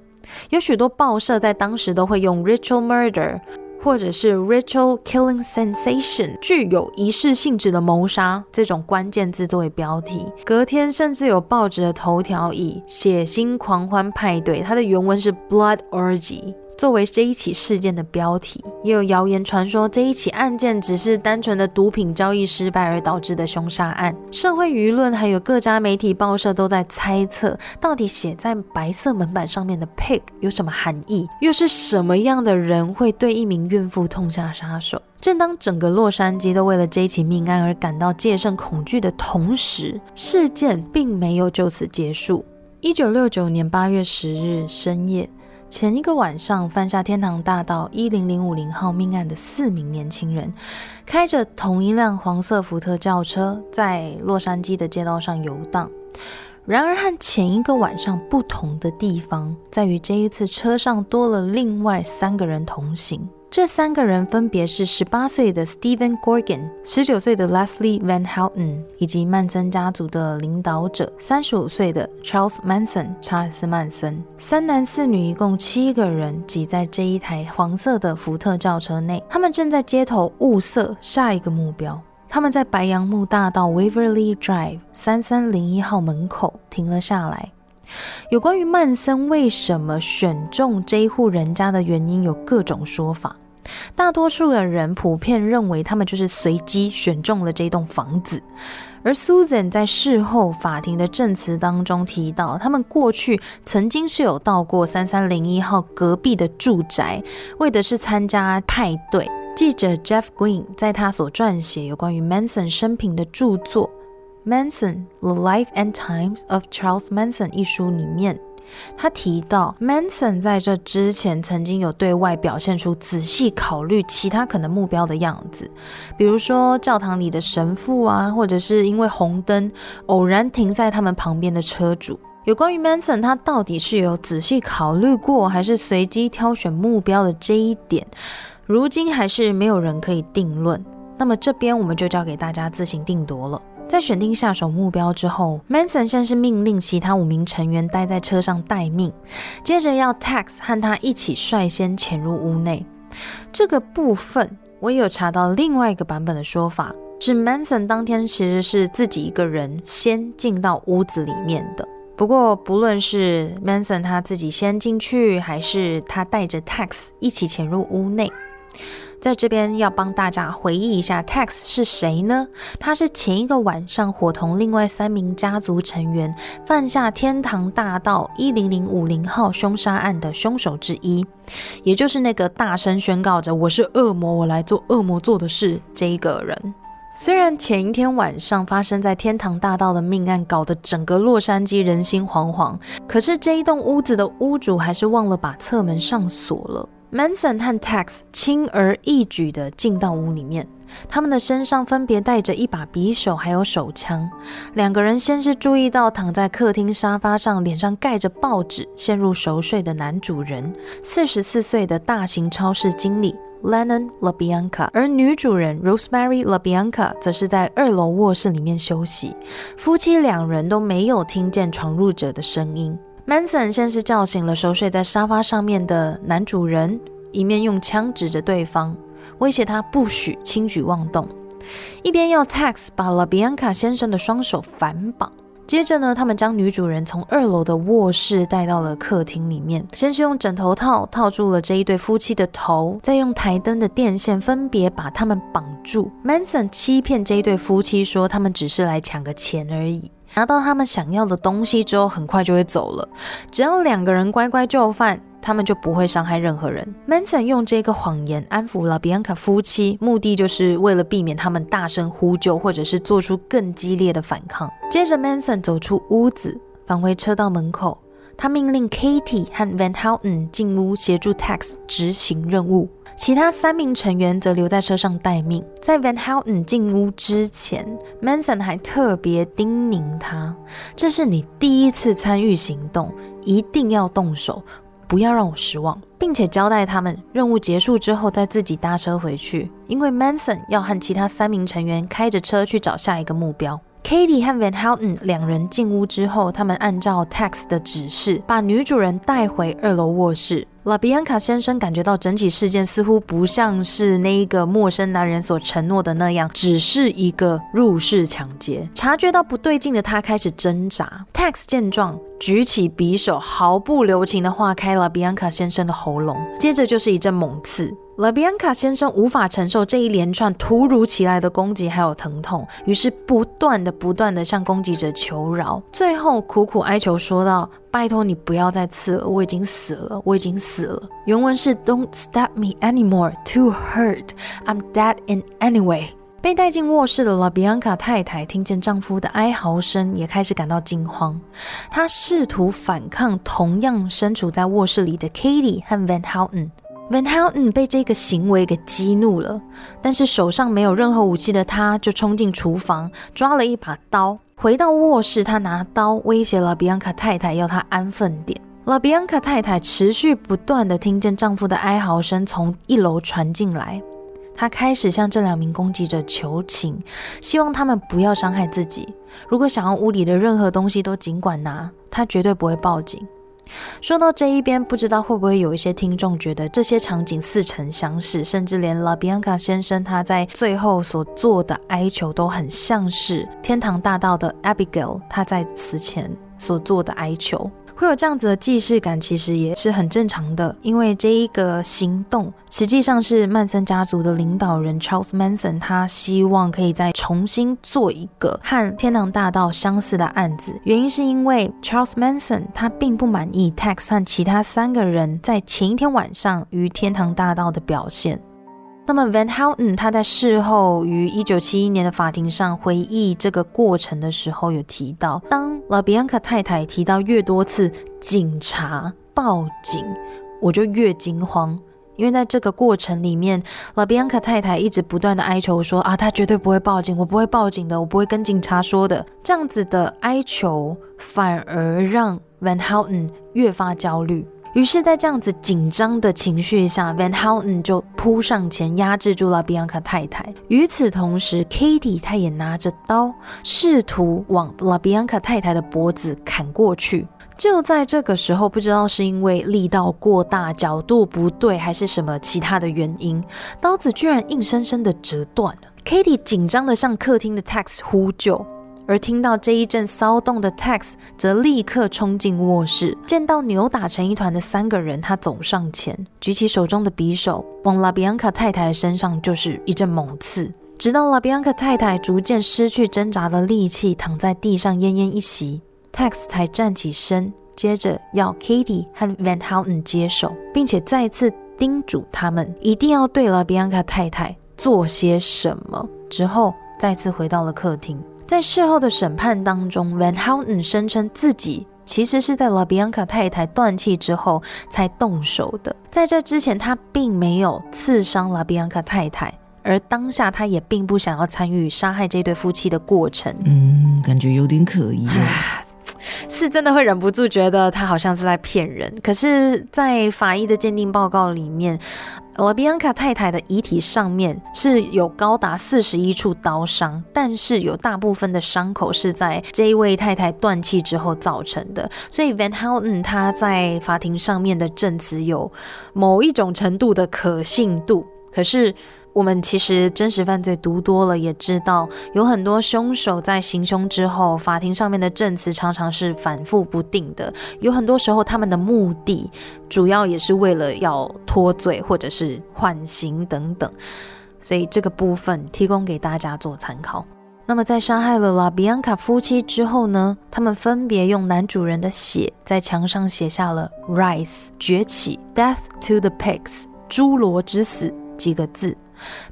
有许多报社在当时都会用 “ritual murder” 或者是 “ritual killing sensation” 具有仪式性质的谋杀这种关键字作为标题。隔天甚至有报纸的头条以“血腥狂欢派对”，它的原文是 “blood orgy”。作为这一起事件的标题，也有谣言传说这一起案件只是单纯的毒品交易失败而导致的凶杀案。社会舆论还有各家媒体报社都在猜测，到底写在白色门板上面的 “pig” 有什么含义？又是什么样的人会对一名孕妇痛下杀手？正当整个洛杉矶都为了这一起命案而感到戒慎恐惧的同时，事件并没有就此结束。一九六九年八月十日深夜。前一个晚上犯下天堂大道一零零五零号命案的四名年轻人，开着同一辆黄色福特轿车，在洛杉矶的街道上游荡。然而，和前一个晚上不同的地方，在于这一次车上多了另外三个人同行。这三个人分别是十八岁的 Stephen Gorgon、十九岁的 Leslie Van Houten，以及曼森家族的领导者三十五岁的 Charles Manson（ 查尔斯·曼森）。三男四女，一共七个人挤在这一台黄色的福特轿车内。他们正在街头物色下一个目标。他们在白杨木大道 Waverly Drive 三三零一号门口停了下来。有关于曼森为什么选中这一户人家的原因，有各种说法。大多数的人普遍认为，他们就是随机选中了这栋房子。而 Susan 在事后法庭的证词当中提到，他们过去曾经是有到过三三零一号隔壁的住宅，为的是参加派对。记者 Jeff Green 在他所撰写有关于 Manson 生平的著作《Manson: The Life and Times of Charles Manson》一书里面。他提到，Manson 在这之前曾经有对外表现出仔细考虑其他可能目标的样子，比如说教堂里的神父啊，或者是因为红灯偶然停在他们旁边的车主。有关于 Manson 他到底是有仔细考虑过，还是随机挑选目标的这一点，如今还是没有人可以定论。那么这边我们就交给大家自行定夺了。在选定下手目标之后，Manson 先是命令其他五名成员待在车上待命，接着要 Tex 和他一起率先潜入屋内。这个部分我也有查到另外一个版本的说法，是 Manson 当天其实是自己一个人先进到屋子里面的。不过不论是 Manson 他自己先进去，还是他带着 Tex 一起潜入屋内。在这边要帮大家回忆一下，Tex 是谁呢？他是前一个晚上伙同另外三名家族成员犯下天堂大道一零零五零号凶杀案的凶手之一，也就是那个大声宣告着“我是恶魔，我来做恶魔做的事”这一个人。虽然前一天晚上发生在天堂大道的命案搞得整个洛杉矶人心惶惶，可是这一栋屋子的屋主还是忘了把侧门上锁了。Manson 和 Tex 轻而易举地进到屋里面，他们的身上分别带着一把匕首，还有手枪。两个人先是注意到躺在客厅沙发上，脸上盖着报纸、陷入熟睡的男主人——四十四岁的大型超市经理 Lennon LaBianca，而女主人 Rosemary LaBianca 则是在二楼卧室里面休息。夫妻两人都没有听见闯入者的声音。Manson 先是叫醒了熟睡在沙发上面的男主人，一面用枪指着对方，威胁他不许轻举妄动，一边要 Tex 把 LaBianca 先生的双手反绑。接着呢，他们将女主人从二楼的卧室带到了客厅里面，先是用枕头套套住了这一对夫妻的头，再用台灯的电线分别把他们绑住。Manson 欺骗这一对夫妻说，他们只是来抢个钱而已。拿到他们想要的东西之后，很快就会走了。只要两个人乖乖就范，他们就不会伤害任何人。Manson 用这个谎言安抚了 Bianca 夫妻，目的就是为了避免他们大声呼救，或者是做出更激烈的反抗。接着，Manson 走出屋子，返回车道门口，他命令 Katie 和 Van Houten 进屋协助 Tex 执行任务。其他三名成员则留在车上待命。在 Van Houten 进屋之前，Manson 还特别叮咛他：“这是你第一次参与行动，一定要动手，不要让我失望。”并且交代他们任务结束之后再自己搭车回去，因为 Manson 要和其他三名成员开着车去找下一个目标。Katie 和 Van Houten 两人进屋之后，他们按照 Tex 的指示把女主人带回二楼卧室。拉比安卡先生感觉到整起事件似乎不像是那一个陌生男人所承诺的那样，只是一个入室抢劫。察觉到不对劲的他开始挣扎。Tex 见状，举起匕首，毫不留情地划开了比安卡先生的喉咙，接着就是一阵猛刺。拉比安卡先生无法承受这一连串突如其来的攻击，还有疼痛，于是不断的、不断的向攻击者求饶，最后苦苦哀求说道：“拜托你不要再刺了，我已经死了，我已经死了。”原文是 “Don't stab me anymore, too hurt. I'm dead in anyway.” 被带进卧室的拉比安卡太太听见丈夫的哀嚎声，也开始感到惊慌。她试图反抗同样身处在卧室里的 Katie 和 Van Houten。Van Houten 被这个行为给激怒了，但是手上没有任何武器的他，就冲进厨房抓了一把刀，回到卧室，他拿刀威胁了比安卡太太，要她安分点。拉比安卡太太持续不断的听见丈夫的哀嚎声从一楼传进来，他开始向这两名攻击者求情，希望他们不要伤害自己。如果想要屋里的任何东西都尽管拿，他绝对不会报警。说到这一边，不知道会不会有一些听众觉得这些场景似曾相识，甚至连拉比安卡先生他在最后所做的哀求都很像是天堂大道的 Abigail 他在死前所做的哀求。会有这样子的既视感，其实也是很正常的，因为这一个行动实际上是曼森家族的领导人 Charles Manson，他希望可以再重新做一个和天堂大道相似的案子。原因是因为 Charles Manson 他并不满意 Tex 和其他三个人在前一天晚上于天堂大道的表现。那么 Van Houten 他在事后于一九七一年的法庭上回忆这个过程的时候，有提到，当 La Bianca 太太提到越多次警察报警，我就越惊慌，因为在这个过程里面，La Bianca 太太一直不断的哀求说啊，她绝对不会报警，我不会报警的，我不会跟警察说的。这样子的哀求反而让 Van Houten 越发焦虑。于是，在这样子紧张的情绪下，Van Houten 就扑上前压制住了 Bianca 太太。与此同时，Katie 她也拿着刀，试图往 La Bianca 太太的脖子砍过去。就在这个时候，不知道是因为力道过大、角度不对，还是什么其他的原因，刀子居然硬生生的折断了。Katie 紧张的向客厅的 Tex 呼救。而听到这一阵骚动的 Tex 则立刻冲进卧室，见到扭打成一团的三个人，他走上前，举起手中的匕首，往拉比安卡太太身上就是一阵猛刺，直到拉比安卡太太逐渐失去挣扎的力气，躺在地上奄奄一息，Tex 才站起身，接着要 Katie 和 Van Houten 接手，并且再次叮嘱他们一定要对拉比安卡太太做些什么，之后再次回到了客厅。在事后的审判当中，Van Houten 声称自己其实是在 La Bianca 太太断气之后才动手的。在这之前，他并没有刺伤 La Bianca 太太，而当下他也并不想要参与杀害这对夫妻的过程。嗯，感觉有点可疑啊。是真的会忍不住觉得他好像是在骗人。可是，在法医的鉴定报告里面。拉比安卡太太的遗体上面是有高达四十一处刀伤，但是有大部分的伤口是在这一位太太断气之后造成的，所以 Van Houten 他在法庭上面的证词有某一种程度的可信度，可是。我们其实真实犯罪读多了，也知道有很多凶手在行凶之后，法庭上面的证词常常是反复不定的。有很多时候，他们的目的主要也是为了要脱罪或者是缓刑等等。所以这个部分提供给大家做参考。那么在杀害了拉比安卡夫妻之后呢，他们分别用男主人的血在墙上写下了 “Rise 崛起 Death to the Pigs 侏罗之死”几个字。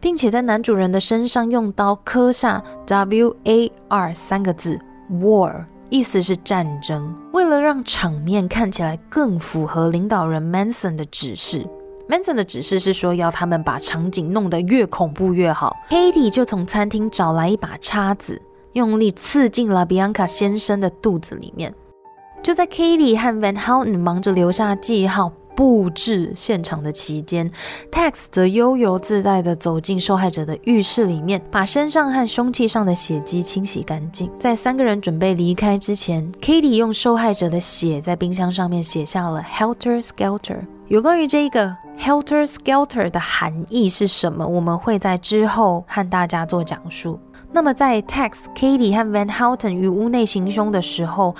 并且在男主人的身上用刀刻下 W A R 三个字，War，意思是战争。为了让场面看起来更符合领导人 Manson 的指示，Manson 的指示是说要他们把场景弄得越恐怖越好。Katie 就从餐厅找来一把叉子，用力刺进了 Bianca 先生的肚子里面。就在 Katie 和 Van Houten 忙着留下记号。布置现场的期间，Tex 则悠游自在地走进受害者的浴室里面，把身上和凶器上的血迹清洗干净。在三个人准备离开之前，Katie 用受害者的血在冰箱上面写下了 “Helter Skelter”。有关于这个 “Helter Skelter” 的含义是什么，我们会在之后和大家做讲述。那么，在 Tex、Katie 和 Van Houten 于屋内行凶的时候，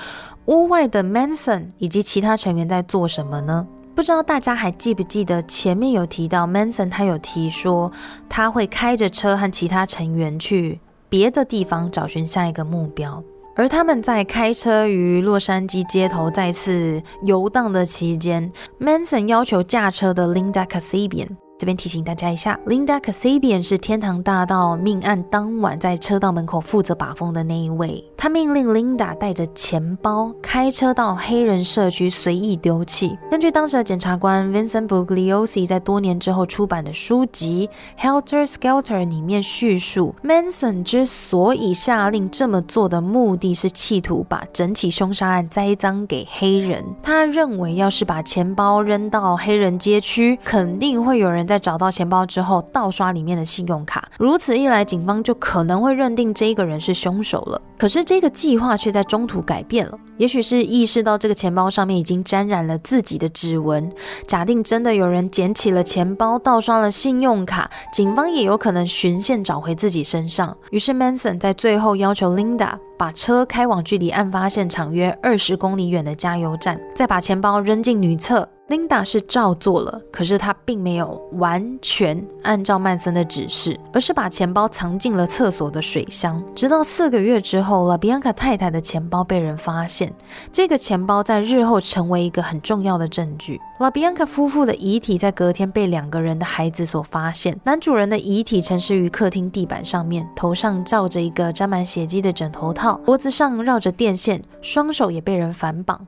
屋外的 Manson 以及其他成员在做什么呢？不知道大家还记不记得前面有提到，Manson 他有提说他会开着车和其他成员去别的地方找寻下一个目标，而他们在开车于洛杉矶街头再次游荡的期间，Manson 要求驾车的 Linda Casabian。这边提醒大家一下，Linda Kasabian 是天堂大道命案当晚在车道门口负责把风的那一位。他命令 Linda 带着钱包开车到黑人社区随意丢弃。根据当时的检察官 Vincent Bugliosi 在多年之后出版的书籍《Helter Skelter》里面叙述，Manson 之所以下令这么做的目的是企图把整起凶杀案栽赃给黑人。他认为，要是把钱包扔到黑人街区，肯定会有人在。在找到钱包之后，盗刷里面的信用卡，如此一来，警方就可能会认定这个人是凶手了。可是这个计划却在中途改变了，也许是意识到这个钱包上面已经沾染了自己的指纹。假定真的有人捡起了钱包，盗刷了信用卡，警方也有可能循线找回自己身上。于是 Manson 在最后要求 Linda。把车开往距离案发现场约二十公里远的加油站，再把钱包扔进女厕。Linda 是照做了，可是她并没有完全按照曼森的指示，而是把钱包藏进了厕所的水箱。直到四个月之后了，Bianca 太太的钱包被人发现，这个钱包在日后成为一个很重要的证据。La Bianca 夫妇的遗体在隔天被两个人的孩子所发现。男主人的遗体沉尸于客厅地板上面，头上罩着一个沾满血迹的枕头套，脖子上绕着电线，双手也被人反绑。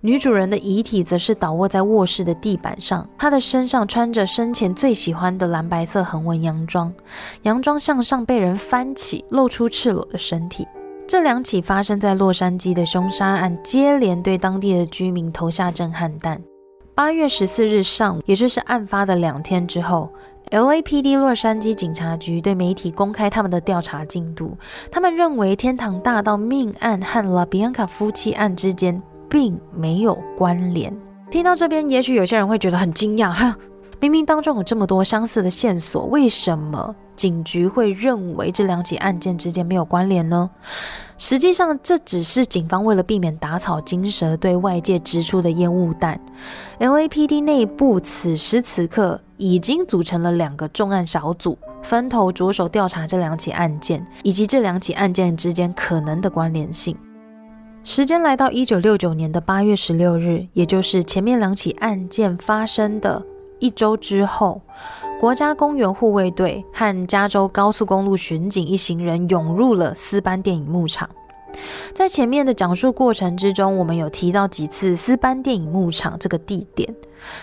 女主人的遗体则是倒卧在卧室的地板上，她的身上穿着生前最喜欢的蓝白色横纹洋装，洋装向上被人翻起，露出赤裸的身体。这两起发生在洛杉矶的凶杀案，接连对当地的居民投下震撼弹。八月十四日上午，也就是案发的两天之后，LAPD 洛杉矶警察局对媒体公开他们的调查进度。他们认为天堂大道命案和 La Bianca 夫妻案之间。并没有关联。听到这边，也许有些人会觉得很惊讶，哈，明明当中有这么多相似的线索，为什么警局会认为这两起案件之间没有关联呢？实际上，这只是警方为了避免打草惊蛇，对外界支出的烟雾弹。LAPD 内部此时此刻已经组成了两个重案小组，分头着手调查这两起案件，以及这两起案件之间可能的关联性。时间来到一九六九年的八月十六日，也就是前面两起案件发生的一周之后，国家公园护卫队和加州高速公路巡警一行人涌入了斯班电影牧场。在前面的讲述过程之中，我们有提到几次斯班电影牧场这个地点。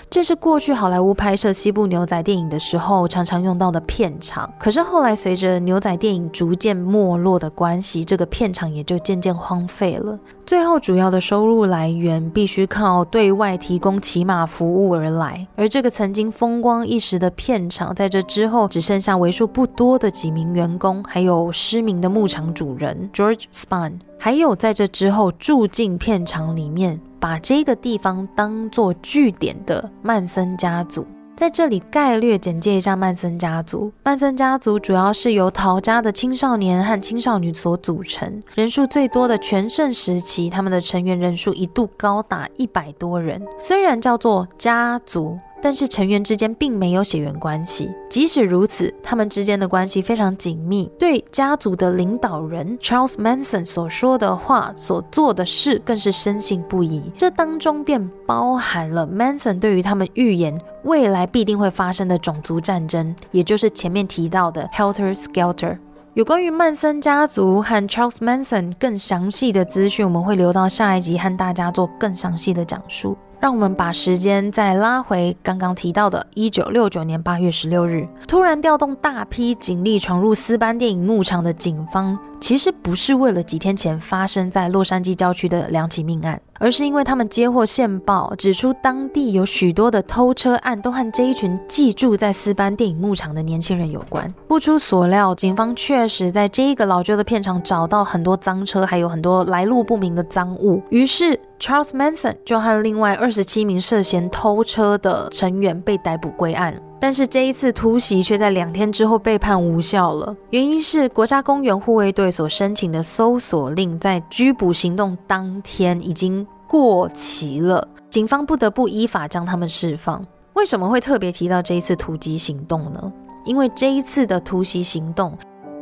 这是过去好莱坞拍摄西部牛仔电影的时候常常用到的片场，可是后来随着牛仔电影逐渐没落的关系，这个片场也就渐渐荒废了。最后主要的收入来源必须靠对外提供骑马服务而来，而这个曾经风光一时的片场，在这之后只剩下为数不多的几名员工，还有失明的牧场主人 George Spahn，还有在这之后住进片场里面。把这个地方当做据点的曼森家族，在这里概略简介一下曼森家族。曼森家族主要是由陶家的青少年和青少女所组成，人数最多的全盛时期，他们的成员人数一度高达一百多人。虽然叫做家族。但是成员之间并没有血缘关系。即使如此，他们之间的关系非常紧密。对家族的领导人 Charles Manson 所说的话、所做的事，更是深信不疑。这当中便包含了 Manson 对于他们预言未来必定会发生的种族战争，也就是前面提到的 Helter Skelter。有关于曼森家族和 Charles Manson 更详细的资讯，我们会留到下一集和大家做更详细的讲述。让我们把时间再拉回刚刚提到的1969年8月16日，突然调动大批警力闯入斯班电影牧场的警方。其实不是为了几天前发生在洛杉矶郊区的两起命案，而是因为他们接获线报，指出当地有许多的偷车案都和这一群寄住在斯班电影牧场的年轻人有关。不出所料，警方确实在这一个老旧的片场找到很多赃车，还有很多来路不明的赃物。于是 Charles Manson 就和另外二十七名涉嫌偷车的成员被逮捕归案。但是这一次突袭却在两天之后被判无效了，原因是国家公园护卫队所申请的搜索令在拘捕行动当天已经过期了，警方不得不依法将他们释放。为什么会特别提到这一次突击行动呢？因为这一次的突袭行动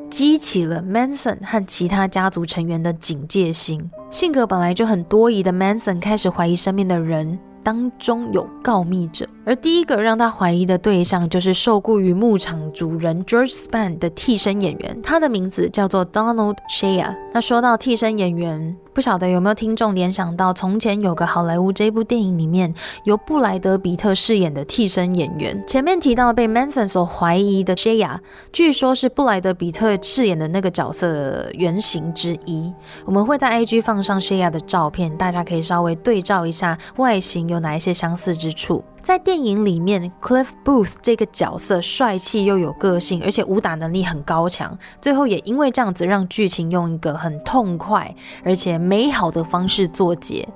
激起了 Manson 和其他家族成员的警戒心，性格本来就很多疑的 Manson 开始怀疑身边的人。当中有告密者，而第一个让他怀疑的对象就是受雇于牧场主人 George Span 的替身演员，他的名字叫做 Donald Shea。那说到替身演员。不晓得有没有听众联想到，从前有个好莱坞这部电影里面由布莱德比特饰演的替身演员。前面提到被 Manson 所怀疑的 Shea，据说是布莱德比特饰演的那个角色的原型之一。我们会在 IG 放上 Shea 的照片，大家可以稍微对照一下外形有哪一些相似之处。在电影里面，Cliff Booth 这个角色帅气又有个性，而且武打能力很高强。最后也因为这样子，让剧情用一个很痛快而且美好的方式作结。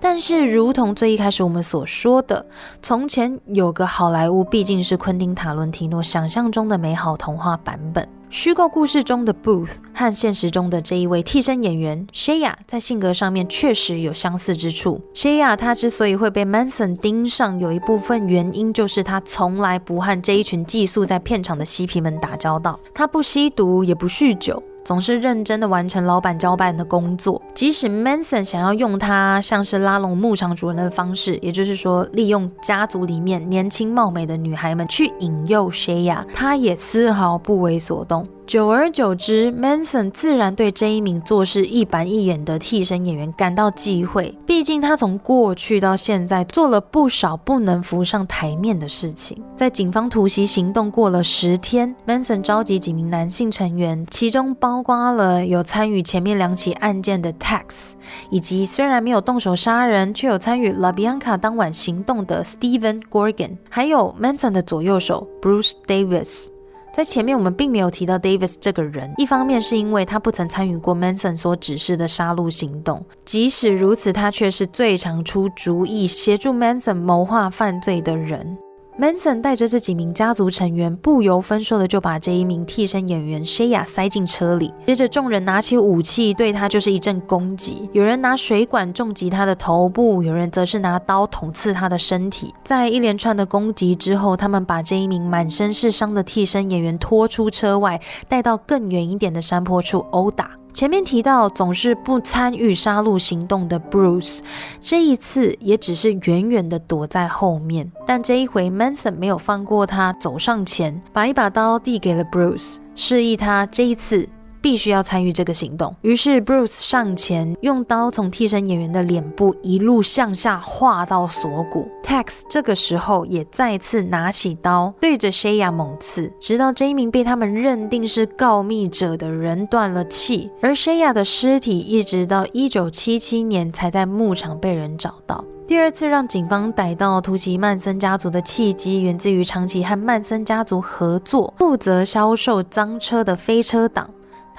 但是，如同最一开始我们所说的，从前有个好莱坞，毕竟是昆汀塔伦提诺想象中的美好童话版本。虚构故事中的 Booth 和现实中的这一位替身演员 Shaya 在性格上面确实有相似之处。Shaya 他之所以会被 Manson 盯上，有一部分原因就是他从来不和这一群寄宿在片场的嬉皮们打交道，他不吸毒也不酗酒。总是认真的完成老板交办的工作，即使 Manson 想要用他像是拉拢牧场主人的方式，也就是说利用家族里面年轻貌美的女孩们去引诱 Shaya，他也丝毫不为所动。久而久之，Manson 自然对这一名做事一板一眼的替身演员感到忌讳。毕竟他从过去到现在做了不少不能浮上台面的事情。在警方突袭行动过了十天，Manson 召集几名男性成员，其中包括了有参与前面两起案件的 Tex，以及虽然没有动手杀人，却有参与 La Bianca 当晚行动的 Steven Gorgon，还有 Manson 的左右手 Bruce Davis。在前面我们并没有提到 Davis 这个人，一方面是因为他不曾参与过 Manson 所指示的杀戮行动，即使如此，他却是最常出主意、协助 Manson 谋划犯罪的人。Manson 带着这几名家族成员，不由分说的就把这一名替身演员 Shaya 塞进车里。接着，众人拿起武器对他就是一阵攻击。有人拿水管重击他的头部，有人则是拿刀捅刺他的身体。在一连串的攻击之后，他们把这一名满身是伤的替身演员拖出车外，带到更远一点的山坡处殴打。前面提到总是不参与杀戮行动的 Bruce，这一次也只是远远的躲在后面。但这一回 Manson 没有放过他，走上前，把一把刀递给了 Bruce，示意他这一次。必须要参与这个行动。于是 Bruce 上前，用刀从替身演员的脸部一路向下划到锁骨。Tex 这个时候也再次拿起刀，对着 Shaya 猛刺，直到这一名被他们认定是告密者的人断了气。而 Shaya 的尸体一直到1977年才在牧场被人找到。第二次让警方逮到突袭曼森家族的契机，源自于长期和曼森家族合作，负责销售赃车的飞车党。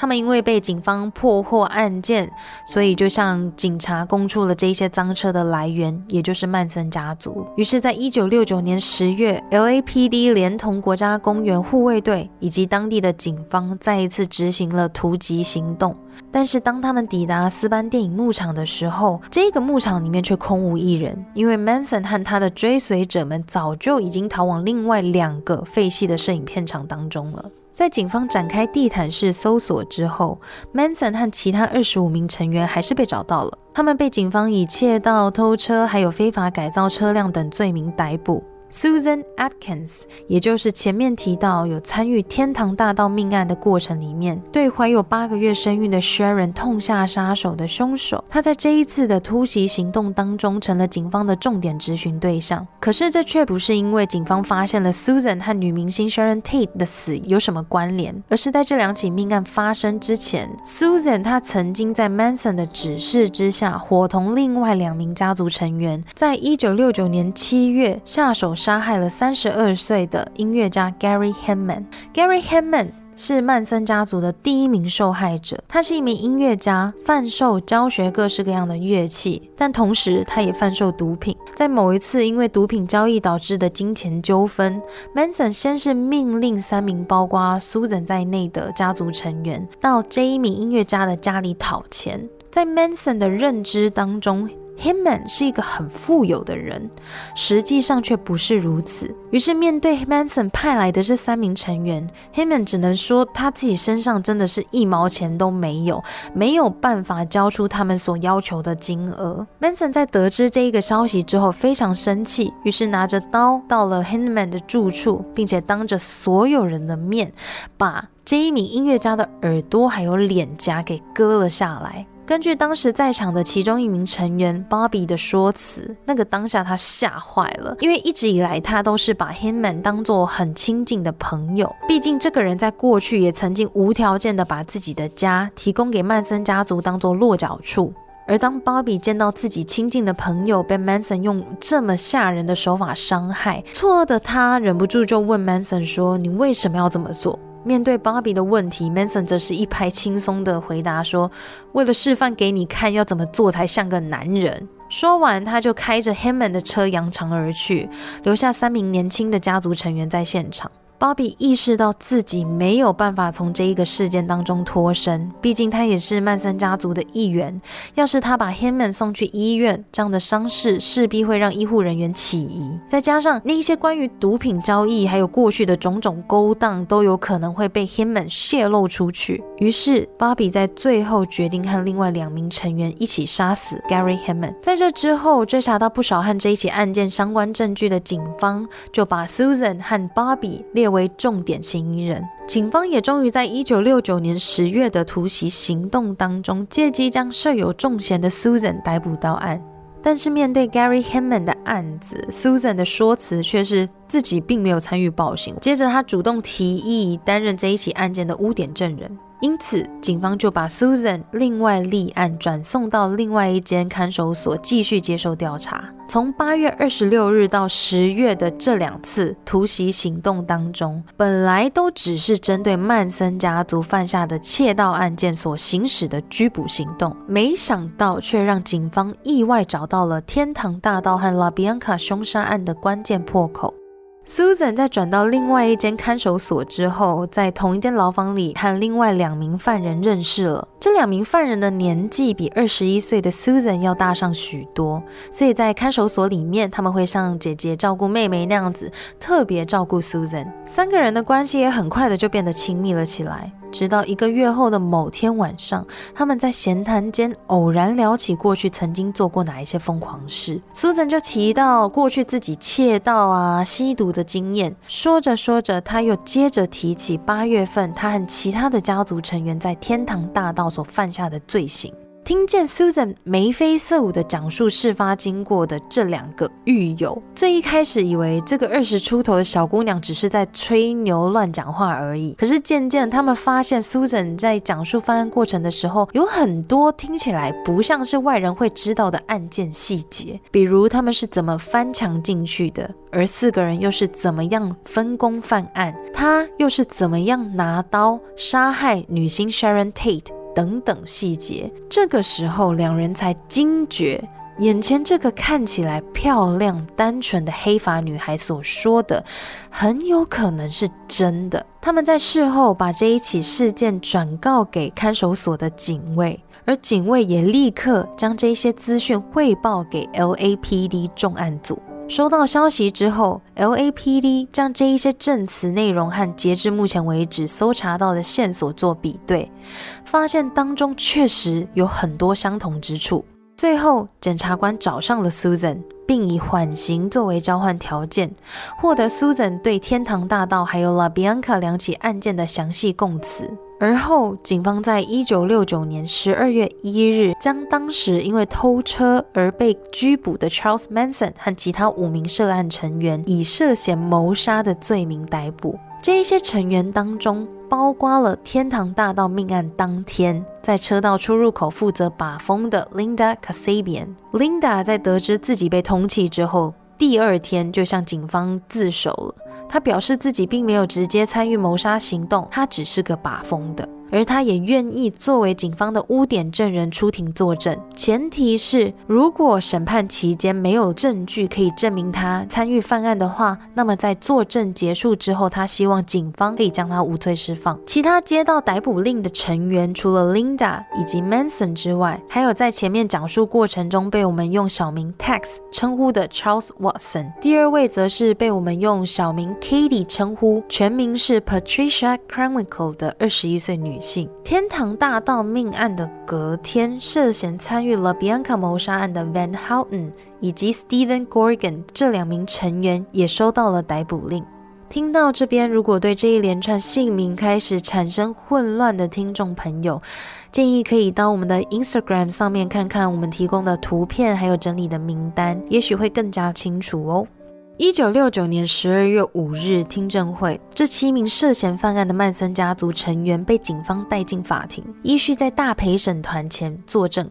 他们因为被警方破获案件，所以就向警察供出了这些赃车的来源，也就是曼森家族。于是，在一九六九年十月，LAPD 连同国家公园护卫队以及当地的警方再一次执行了突击行动。但是，当他们抵达斯班电影牧场的时候，这个牧场里面却空无一人，因为 Manson 和他的追随者们早就已经逃往另外两个废弃的摄影片场当中了。在警方展开地毯式搜索之后，Manson 和其他二十五名成员还是被找到了。他们被警方以窃盗、偷车，还有非法改造车辆等罪名逮捕。Susan Atkins，也就是前面提到有参与天堂大道命案的过程里面，对怀有八个月身孕的 Sharon 痛下杀手的凶手，他在这一次的突袭行动当中成了警方的重点执询对象。可是这却不是因为警方发现了 Susan 和女明星 Sharon Tate 的死有什么关联，而是在这两起命案发生之前，Susan 她曾经在 Manson 的指示之下，伙同另外两名家族成员，在一九六九年七月下手。杀害了三十二岁的音乐家 Gary Hanman。Gary Hanman 是曼森家族的第一名受害者。他是一名音乐家，贩售、教学各式各样的乐器，但同时他也贩售毒品。在某一次因为毒品交易导致的金钱纠纷，Manson 先是命令三名包括 Susan 在内的家族成员到这一名音乐家的家里讨钱。在 Manson 的认知当中。Himman 是一个很富有的人，实际上却不是如此。于是，面对 Manson 派来的这三名成员，Himman 只能说他自己身上真的是一毛钱都没有，没有办法交出他们所要求的金额。Manson 在得知这一个消息之后非常生气，于是拿着刀到了 Himman 的住处，并且当着所有人的面把这一名音乐家的耳朵还有脸颊给割了下来。根据当时在场的其中一名成员 Bobby 的说辞，那个当下他吓坏了，因为一直以来他都是把 Hinman 当做很亲近的朋友，毕竟这个人在过去也曾经无条件的把自己的家提供给曼森家族当做落脚处。而当 Bobby 见到自己亲近的朋友被 Manson 用这么吓人的手法伤害，错愕的他忍不住就问 Manson 说：“你为什么要这么做？”面对 Bobby 的问题，Manson 则是一拍轻松的回答说：“为了示范给你看要怎么做才像个男人。”说完，他就开着 Hammond 的车扬长而去，留下三名年轻的家族成员在现场。芭比意识到自己没有办法从这一个事件当中脱身，毕竟他也是曼森家族的一员。要是他把 Hinman 送去医院，这样的伤势势必会让医护人员起疑。再加上那一些关于毒品交易还有过去的种种勾当，都有可能会被 Hinman 泄露出去。于是，芭比在最后决定和另外两名成员一起杀死 Gary Hinman。在这之后，追查到不少和这一起案件相关证据的警方，就把 Susan 和 Bobby 列为重点嫌疑人，警方也终于在一九六九年十月的突袭行动当中，借机将设有重嫌的 Susan 逮捕到案。但是面对 Gary Hammond 的案子，Susan 的说辞却是自己并没有参与暴行。接着，他主动提议担任这一起案件的污点证人。因此，警方就把 Susan 另外立案，转送到另外一间看守所继续接受调查。从八月二十六日到十月的这两次突袭行动当中，本来都只是针对曼森家族犯下的窃盗案件所行使的拘捕行动，没想到却让警方意外找到了天堂大道和 La Bianca 凶杀案的关键破口。Susan 在转到另外一间看守所之后，在同一间牢房里和另外两名犯人认识了。这两名犯人的年纪比二十一岁的 Susan 要大上许多，所以在看守所里面，他们会像姐姐照顾妹妹那样子，特别照顾 Susan。三个人的关系也很快的就变得亲密了起来。直到一个月后的某天晚上，他们在闲谈间偶然聊起过去曾经做过哪一些疯狂事。苏贞就提到过去自己窃盗啊、吸毒的经验。说着说着，他又接着提起八月份他和其他的家族成员在天堂大道所犯下的罪行。听见 Susan 眉飞色舞的讲述事发经过的这两个狱友，最一开始以为这个二十出头的小姑娘只是在吹牛乱讲话而已。可是渐渐，他们发现 Susan 在讲述犯案过程的时候，有很多听起来不像是外人会知道的案件细节，比如他们是怎么翻墙进去的，而四个人又是怎么样分工犯案，他又是怎么样拿刀杀害女星 Sharon Tate。等等细节，这个时候两人才惊觉，眼前这个看起来漂亮、单纯的黑发女孩所说的，很有可能是真的。他们在事后把这一起事件转告给看守所的警卫，而警卫也立刻将这些资讯汇报给 LAPD 重案组。收到消息之后，LAPD 将这一些证词内容和截至目前为止搜查到的线索做比对，发现当中确实有很多相同之处。最后，检察官找上了 Susan，并以缓刑作为交换条件，获得 Susan 对天堂大道还有 La Bianca 两起案件的详细供词。而后，警方在一九六九年十二月一日，将当时因为偷车而被拘捕的 Charles Manson 和其他五名涉案成员，以涉嫌谋杀的罪名逮捕。这些成员当中，包括了天堂大道命案当天在车道出入口负责把风的 Linda Kasabian。Linda 在得知自己被通缉之后，第二天就向警方自首了。他表示自己并没有直接参与谋杀行动，他只是个把风的。而他也愿意作为警方的污点证人出庭作证，前提是如果审判期间没有证据可以证明他参与犯案的话，那么在作证结束之后，他希望警方可以将他无罪释放。其他接到逮捕令的成员，除了 Linda 以及 Manson 之外，还有在前面讲述过程中被我们用小名 Tex 称呼的 Charles Watson。第二位则是被我们用小名 Katie 称呼，全名是 Patricia Cranwickle 的二十一岁女。天堂大道命案的隔天，涉嫌参与了 Bianca 谋杀案的 Van Houten 以及 Stephen Gorgon 这两名成员也收到了逮捕令。听到这边，如果对这一连串姓名开始产生混乱的听众朋友，建议可以到我们的 Instagram 上面看看我们提供的图片，还有整理的名单，也许会更加清楚哦。一九六九年十二月五日，听证会，这七名涉嫌犯案的曼森家族成员被警方带进法庭，依序在大陪审团前作证。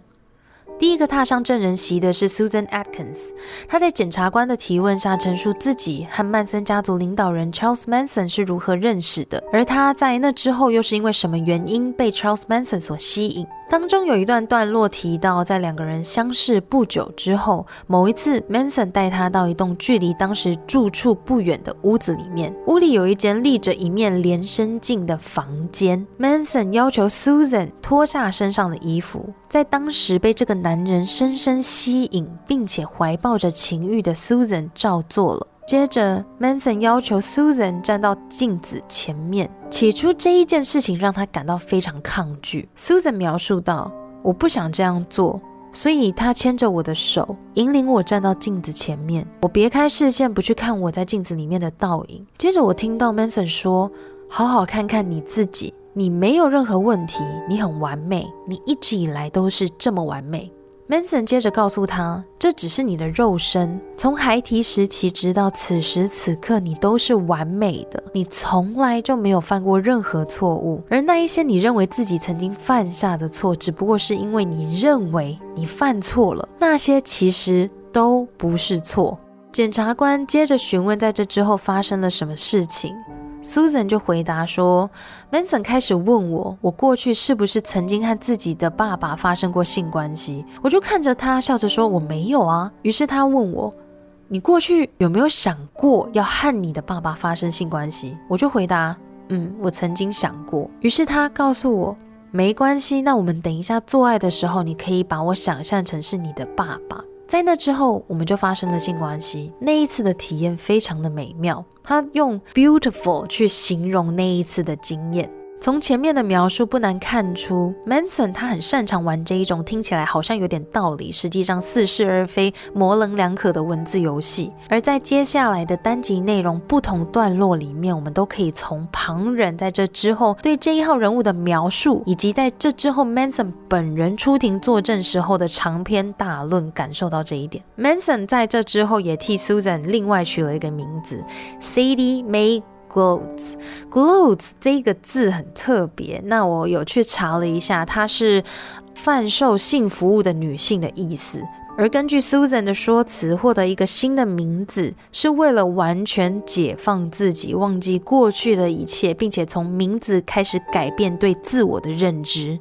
第一个踏上证人席的是 Susan Atkins，他在检察官的提问下陈述自己和曼森家族领导人 Charles Manson 是如何认识的，而他在那之后又是因为什么原因被 Charles Manson 所吸引。当中有一段段落提到，在两个人相识不久之后，某一次，Manson 带他到一栋距离当时住处不远的屋子里面，屋里有一间立着一面连身镜的房间。Manson 要求 Susan 脱下身上的衣服，在当时被这个男人深深吸引，并且怀抱着情欲的 Susan 照做了。接着，Manson 要求 Susan 站到镜子前面。起初，这一件事情让他感到非常抗拒。Susan 描述道：“我不想这样做，所以他牵着我的手，引领我站到镜子前面。我别开视线，不去看我在镜子里面的倒影。接着，我听到 Manson 说：‘好好看看你自己，你没有任何问题，你很完美，你一直以来都是这么完美。’” Manson 接着告诉他：“这只是你的肉身，从孩提时期直到此时此刻，你都是完美的，你从来就没有犯过任何错误。而那一些你认为自己曾经犯下的错，只不过是因为你认为你犯错了，那些其实都不是错。”检察官接着询问，在这之后发生了什么事情。Susan 就回答说：“Manson 开始问我，我过去是不是曾经和自己的爸爸发生过性关系？我就看着他，笑着说我没有啊。于是他问我，你过去有没有想过要和你的爸爸发生性关系？我就回答，嗯，我曾经想过。于是他告诉我，没关系，那我们等一下做爱的时候，你可以把我想象成是你的爸爸。”在那之后，我们就发生了性关系。那一次的体验非常的美妙，他用 beautiful 去形容那一次的经验。从前面的描述不难看出，Manson 他很擅长玩这一种听起来好像有点道理，实际上似是而非、模棱两可的文字游戏。而在接下来的单集内容不同段落里面，我们都可以从旁人在这之后对这一号人物的描述，以及在这之后 Manson 本人出庭作证时候的长篇大论，感受到这一点。Manson 在这之后也替 Susan 另外取了一个名字，Sadie May。Glows，glows 这个字很特别。那我有去查了一下，它是贩售性服务的女性的意思。而根据 Susan 的说辞，获得一个新的名字，是为了完全解放自己，忘记过去的一切，并且从名字开始改变对自我的认知。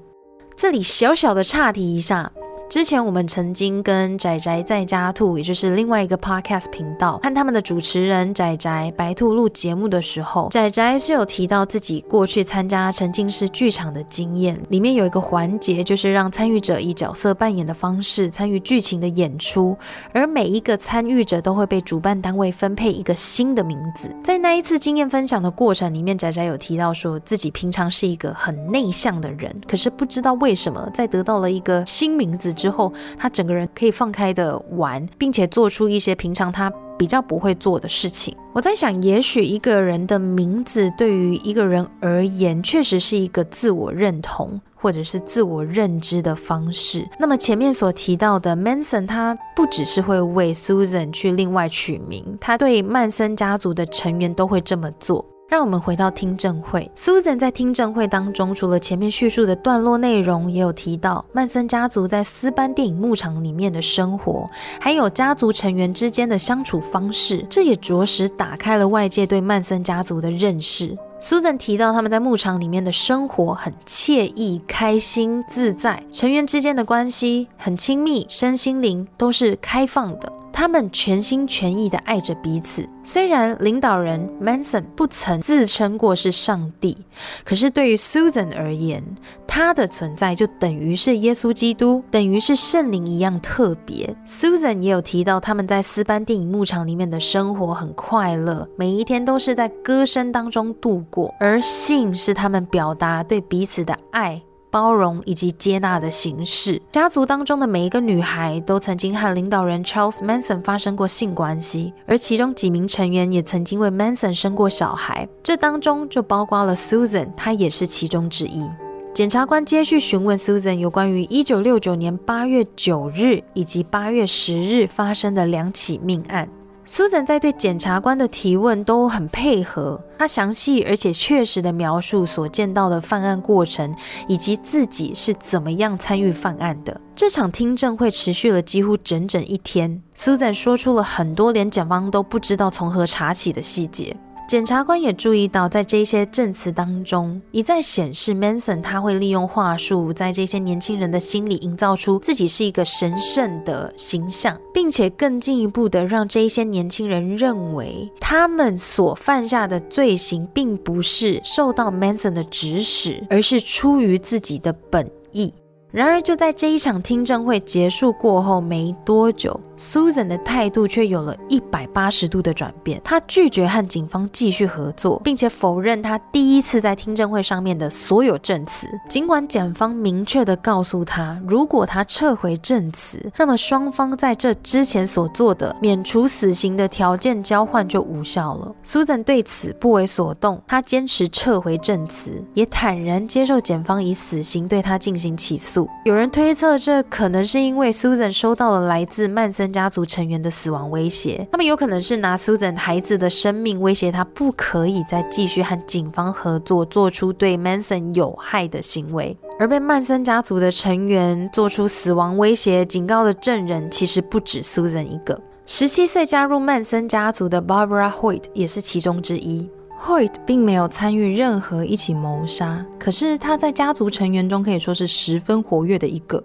这里小小的岔题一下。之前我们曾经跟仔仔在家兔，也就是另外一个 podcast 频道，和他们的主持人仔仔白兔录节目的时候，仔仔是有提到自己过去参加沉浸式剧场的经验，里面有一个环节就是让参与者以角色扮演的方式参与剧情的演出，而每一个参与者都会被主办单位分配一个新的名字。在那一次经验分享的过程里面，仔仔有提到说自己平常是一个很内向的人，可是不知道为什么在得到了一个新名字。之后，他整个人可以放开的玩，并且做出一些平常他比较不会做的事情。我在想，也许一个人的名字对于一个人而言，确实是一个自我认同或者是自我认知的方式。那么前面所提到的 Manson，他不只是会为 Susan 去另外取名，他对曼森家族的成员都会这么做。让我们回到听证会。Susan 在听证会当中，除了前面叙述的段落内容，也有提到曼森家族在斯班电影牧场里面的生活，还有家族成员之间的相处方式。这也着实打开了外界对曼森家族的认识。Susan 提到他们在牧场里面的生活很惬意、开心、自在，成员之间的关系很亲密，身心灵都是开放的。他们全心全意地爱着彼此。虽然领导人 Manson 不曾自称过是上帝，可是对于 Susan 而言，他的存在就等于是耶稣基督，等于是圣灵一样特别。Susan 也有提到他们在斯班电影牧场里面的生活很快乐，每一天都是在歌声当中度过，而性是他们表达对彼此的爱。包容以及接纳的形式。家族当中的每一个女孩都曾经和领导人 Charles Manson 发生过性关系，而其中几名成员也曾经为 Manson 生过小孩。这当中就包括了 Susan，她也是其中之一。检察官接续询问 Susan 有关于1969年8月9日以及8月10日发生的两起命案。Susan 在对检察官的提问都很配合，他详细而且确实的描述所见到的犯案过程，以及自己是怎么样参与犯案的。这场听证会持续了几乎整整一天，Susan 说出了很多连检方都不知道从何查起的细节。检察官也注意到，在这些证词当中，一再显示 Manson 他会利用话术，在这些年轻人的心里营造出自己是一个神圣的形象，并且更进一步的让这些年轻人认为，他们所犯下的罪行并不是受到 Manson 的指使，而是出于自己的本意。然而，就在这一场听证会结束过后没多久，Susan 的态度却有了一百八十度的转变。她拒绝和警方继续合作，并且否认她第一次在听证会上面的所有证词。尽管检方明确的告诉她，如果她撤回证词，那么双方在这之前所做的免除死刑的条件交换就无效了。Susan 对此不为所动，她坚持撤回证词，也坦然接受检方以死刑对她进行起诉。有人推测，这可能是因为 Susan 收到了来自曼森家族成员的死亡威胁，他们有可能是拿 Susan 孩子的生命威胁他，不可以再继续和警方合作，做出对 Manson 有害的行为。而被曼森家族的成员做出死亡威胁警告的证人，其实不止 Susan 一个。十七岁加入曼森家族的 Barbara Hoyt 也是其中之一。Hoyt 并没有参与任何一起谋杀，可是他在家族成员中可以说是十分活跃的一个。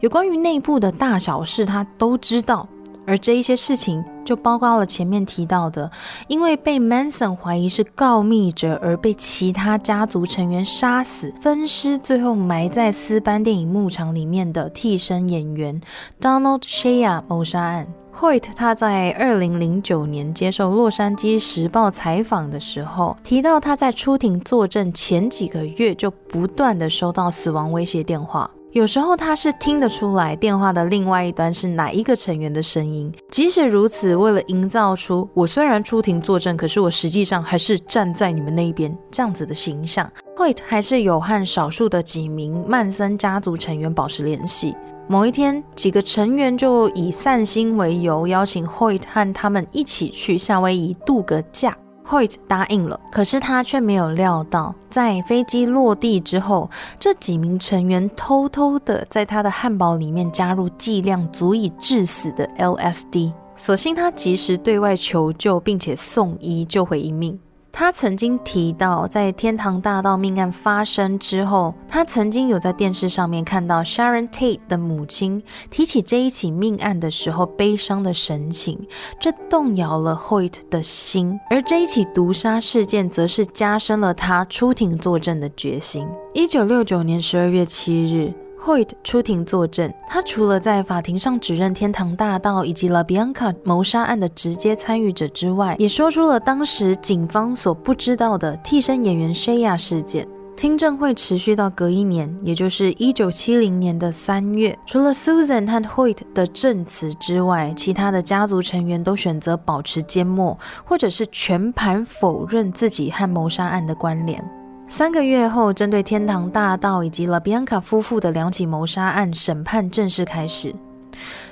有关于内部的大小事，他都知道。而这一些事情就包括了前面提到的，因为被 Manson 怀疑是告密者而被其他家族成员杀死、分尸，最后埋在斯班电影牧场里面的替身演员 Donald Shea 谋杀案。Hoyt 他在二零零九年接受《洛杉矶时报》采访的时候提到，他在出庭作证前几个月就不断的收到死亡威胁电话，有时候他是听得出来电话的另外一端是哪一个成员的声音。即使如此，为了营造出我虽然出庭作证，可是我实际上还是站在你们那一边这样子的形象，Hoyt 还是有和少数的几名曼森家族成员保持联系。某一天，几个成员就以散心为由，邀请 Hoyt 和他们一起去夏威夷度个假。Hoyt 答应了，可是他却没有料到，在飞机落地之后，这几名成员偷偷的在他的汉堡里面加入剂量足以致死的 LSD。所幸他及时对外求救，并且送医救回一命。他曾经提到，在天堂大道命案发生之后，他曾经有在电视上面看到 Sharon Tate 的母亲提起这一起命案的时候悲伤的神情，这动摇了 Hoyt 的心。而这一起毒杀事件，则是加深了他出庭作证的决心。一九六九年十二月七日。Hoyt 出庭作证，他除了在法庭上指认天堂大道以及 La Bianca 谋杀案的直接参与者之外，也说出了当时警方所不知道的替身演员 Shea 事件。听证会持续到隔一年，也就是一九七零年的三月。除了 Susan 和 Hoyt 的证词之外，其他的家族成员都选择保持缄默，或者是全盘否认自己和谋杀案的关联。三个月后，针对天堂大道以及 La Bianca 夫妇的两起谋杀案审判正式开始。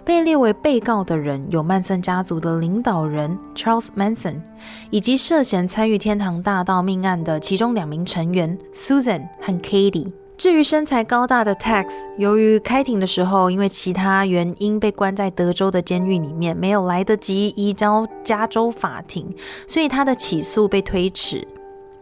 被列为被告的人有曼森家族的领导人 Charles Manson，以及涉嫌参与天堂大道命案的其中两名成员 Susan 和 Katie。至于身材高大的 Tex，由于开庭的时候因为其他原因被关在德州的监狱里面，没有来得及移交加州法庭，所以他的起诉被推迟。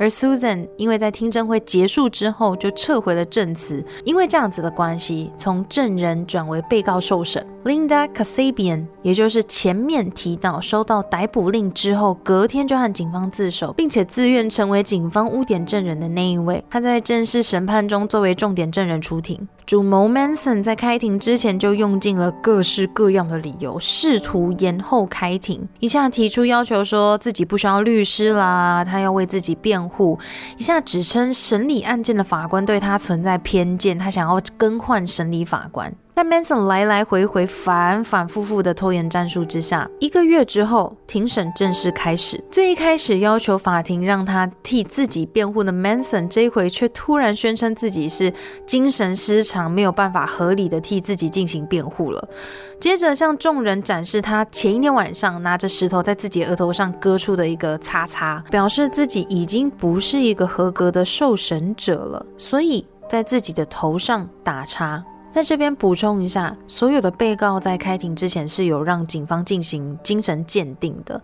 而 Susan 因为在听证会结束之后就撤回了证词，因为这样子的关系，从证人转为被告受审。Linda Casabian，也就是前面提到收到逮捕令之后，隔天就和警方自首，并且自愿成为警方污点证人的那一位，他在正式审判中作为重点证人出庭。主谋 Manson 在开庭之前就用尽了各式各样的理由，试图延后开庭，一下提出要求说自己不需要律师啦，他要为自己辩。护一下，指称审理案件的法官对他存在偏见，他想要更换审理法官。在 Manson 来来回回、反反复复的拖延战术之下，一个月之后，庭审正式开始。最一开始要求法庭让他替自己辩护的 Manson，这一回却突然宣称自己是精神失常，没有办法合理的替自己进行辩护了。接着向众人展示他前一天晚上拿着石头在自己额头上割出的一个叉叉，表示自己已经不是一个合格的受审者了，所以在自己的头上打叉。在这边补充一下，所有的被告在开庭之前是有让警方进行精神鉴定的，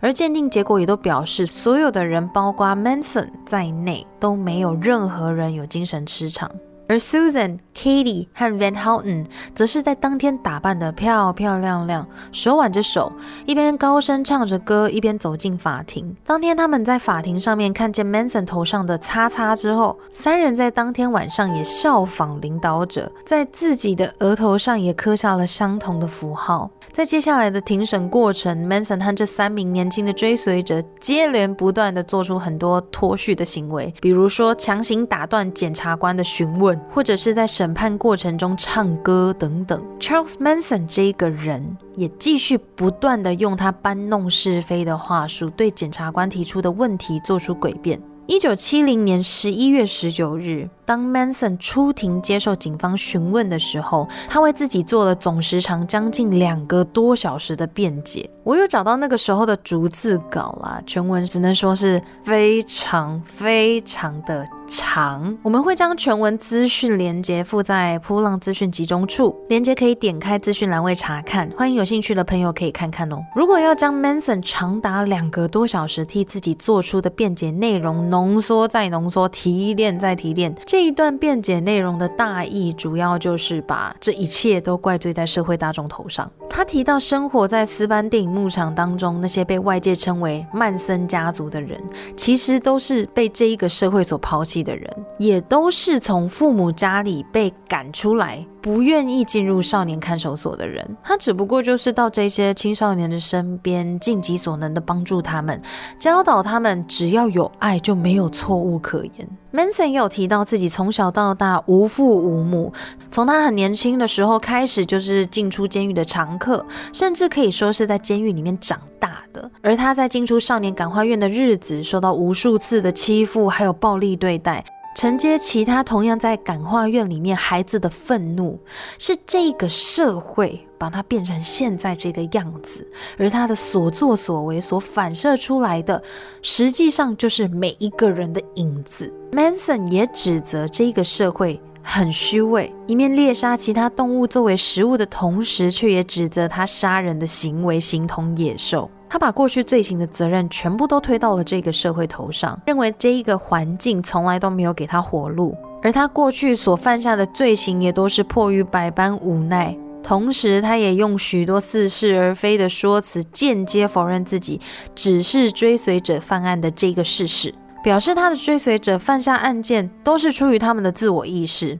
而鉴定结果也都表示，所有的人，包括 Manson 在内，都没有任何人有精神失常。而 Susan、Katie 和 Van Houten 则是在当天打扮得漂漂亮亮，手挽着手，一边高声唱着歌，一边走进法庭。当天他们在法庭上面看见 Manson 头上的叉叉之后，三人在当天晚上也效仿领导者，在自己的额头上也刻下了相同的符号。在接下来的庭审过程，Manson 和这三名年轻的追随者接连不断地做出很多脱序的行为，比如说强行打断检察官的询问。或者是在审判过程中唱歌等等，Charles Manson 这一个人也继续不断的用他搬弄是非的话术，对检察官提出的问题做出诡辩。一九七零年十一月十九日，当 Manson 出庭接受警方询问的时候，他为自己做了总时长将近两个多小时的辩解。我有找到那个时候的逐字稿啦，全文只能说是非常非常的长。我们会将全文资讯连接附在扑浪资讯集中处，连接可以点开资讯栏位查看。欢迎有兴趣的朋友可以看看哦。如果要将 Manson 长达两个多小时替自己做出的辩解内容，浓缩再浓缩，提炼再提炼。这一段辩解内容的大意，主要就是把这一切都怪罪在社会大众头上。他提到，生活在斯班电影牧场当中，那些被外界称为曼森家族的人，其实都是被这一个社会所抛弃的人，也都是从父母家里被赶出来。不愿意进入少年看守所的人，他只不过就是到这些青少年的身边，尽己所能的帮助他们，教导他们，只要有爱就没有错误可言。Manson 也有提到自己从小到大无父无母，从他很年轻的时候开始就是进出监狱的常客，甚至可以说是在监狱里面长大的。而他在进出少年感化院的日子，受到无数次的欺负，还有暴力对待。承接其他同样在感化院里面孩子的愤怒，是这个社会把他变成现在这个样子，而他的所作所为所反射出来的，实际上就是每一个人的影子。Manson 也指责这个社会很虚伪，一面猎杀其他动物作为食物的同时，却也指责他杀人的行为形同野兽。他把过去罪行的责任全部都推到了这个社会头上，认为这一个环境从来都没有给他活路，而他过去所犯下的罪行也都是迫于百般无奈。同时，他也用许多似是而非的说辞，间接否认自己只是追随者犯案的这个事实，表示他的追随者犯下案件都是出于他们的自我意识。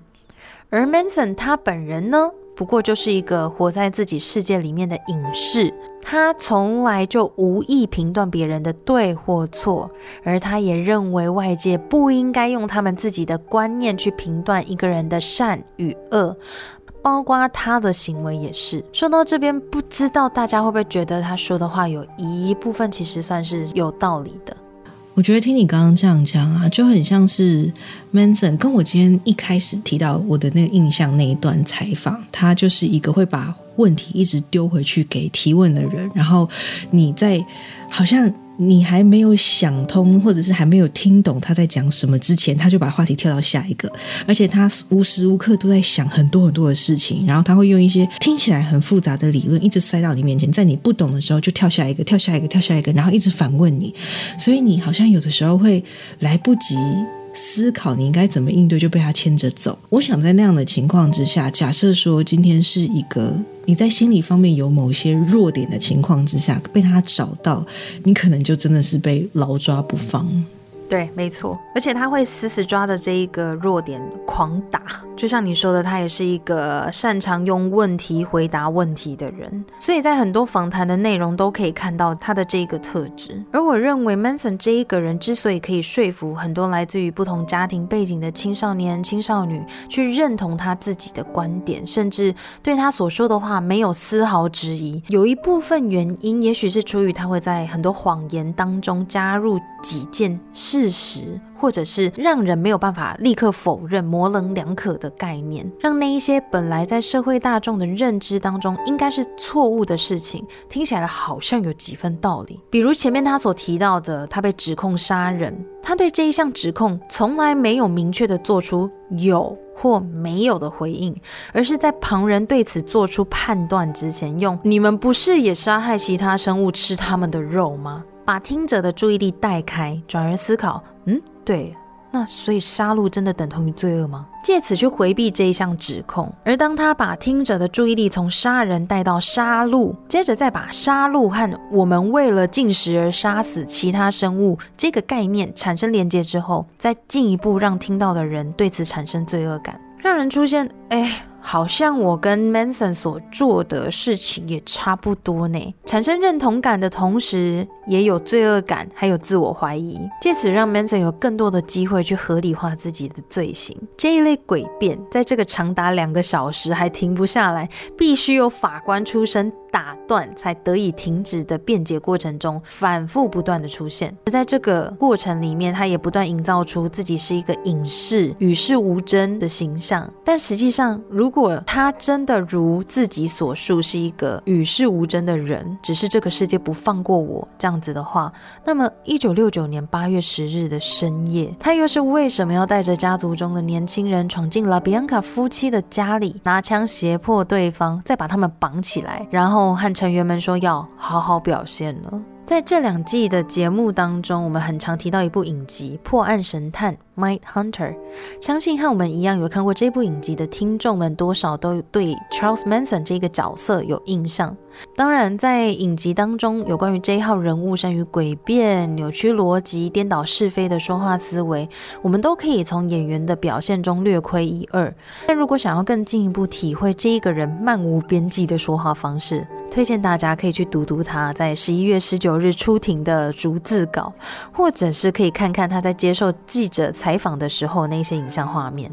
而 Manson 他本人呢？不过就是一个活在自己世界里面的隐士，他从来就无意评断别人的对或错，而他也认为外界不应该用他们自己的观念去评断一个人的善与恶，包括他的行为也是。说到这边，不知道大家会不会觉得他说的话有一部分其实算是有道理的。我觉得听你刚刚这样讲啊，就很像是 Manson 跟我今天一开始提到我的那个印象那一段采访，他就是一个会把问题一直丢回去给提问的人，然后你在好像。你还没有想通，或者是还没有听懂他在讲什么之前，他就把话题跳到下一个，而且他无时无刻都在想很多很多的事情，然后他会用一些听起来很复杂的理论一直塞到你面前，在你不懂的时候就跳下一个，跳下一个，跳下一个，然后一直反问你，所以你好像有的时候会来不及。思考你应该怎么应对，就被他牵着走。我想在那样的情况之下，假设说今天是一个你在心理方面有某些弱点的情况之下，被他找到，你可能就真的是被牢抓不放。对，没错，而且他会死死抓着这一个弱点狂打，就像你说的，他也是一个擅长用问题回答问题的人，所以在很多访谈的内容都可以看到他的这个特质。而我认为 Manson 这一个人之所以可以说服很多来自于不同家庭背景的青少年、青少女去认同他自己的观点，甚至对他所说的话没有丝毫质疑，有一部分原因也许是出于他会在很多谎言当中加入几件事。事实，或者是让人没有办法立刻否认、模棱两可的概念，让那一些本来在社会大众的认知当中应该是错误的事情，听起来好像有几分道理。比如前面他所提到的，他被指控杀人，他对这一项指控从来没有明确的做出有或没有的回应，而是在旁人对此做出判断之前，用“你们不是也杀害其他生物，吃他们的肉吗？”把听者的注意力带开，转而思考。嗯，对。那所以杀戮真的等同于罪恶吗？借此去回避这一项指控。而当他把听者的注意力从杀人带到杀戮，接着再把杀戮和我们为了进食而杀死其他生物这个概念产生连接之后，再进一步让听到的人对此产生罪恶感，让人出现哎。好像我跟 Manson 所做的事情也差不多呢。产生认同感的同时，也有罪恶感，还有自我怀疑，借此让 Manson 有更多的机会去合理化自己的罪行。这一类诡辩，在这个长达两个小时还停不下来，必须有法官出声。打断才得以停止的辩解过程中，反复不断的出现。而在这个过程里面，他也不断营造出自己是一个隐士、与世无争的形象。但实际上，如果他真的如自己所述是一个与世无争的人，只是这个世界不放过我这样子的话，那么一九六九年八月十日的深夜，他又是为什么要带着家族中的年轻人闯进拉比安卡夫妻的家里，拿枪胁迫对方，再把他们绑起来，然后？和成员们说要好好表现了。在这两季的节目当中，我们很常提到一部影集《破案神探》（Mind Hunter）。相信和我们一样有看过这部影集的听众们，多少都对 Charles Manson 这个角色有印象。当然，在影集当中，有关于这一号人物善于诡辩、扭曲逻辑、颠倒是非的说话思维，我们都可以从演员的表现中略窥一二。但如果想要更进一步体会这一个人漫无边际的说话方式，推荐大家可以去读读他在十一月十九日出庭的逐字稿，或者是可以看看他在接受记者采访的时候那些影像画面。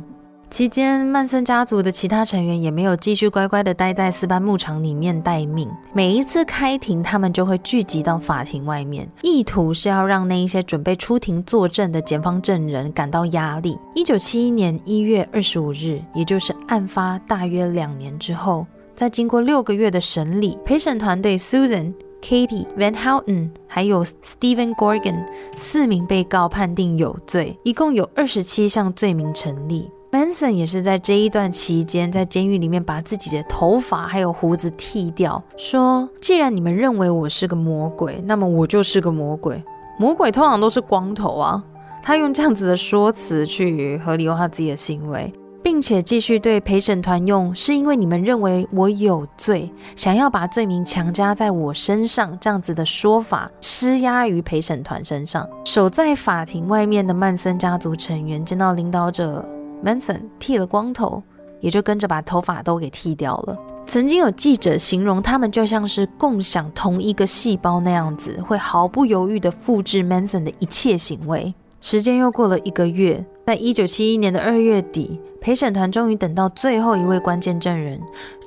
期间，曼森家族的其他成员也没有继续乖乖的待在斯班牧场里面待命。每一次开庭，他们就会聚集到法庭外面，意图是要让那一些准备出庭作证的检方证人感到压力。一九七一年一月二十五日，也就是案发大约两年之后，在经过六个月的审理，陪审团对 Susan、Katie、Van Houten 还有 Stephen Gorgon 四名被告判定有罪，一共有二十七项罪名成立。Manson 也是在这一段期间，在监狱里面把自己的头发还有胡子剃掉，说：“既然你们认为我是个魔鬼，那么我就是个魔鬼。魔鬼通常都是光头啊。”他用这样子的说辞去合理化自己的行为，并且继续对陪审团用“是因为你们认为我有罪，想要把罪名强加在我身上”这样子的说法施压于陪审团身上。守在法庭外面的曼森家族成员见到领导者。Manson 剃了光头，也就跟着把头发都给剃掉了。曾经有记者形容他们就像是共享同一个细胞那样子，会毫不犹豫地复制 Manson 的一切行为。时间又过了一个月，在一九七一年的二月底，陪审团终于等到最后一位关键证人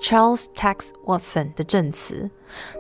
Charles Tex Watson 的证词。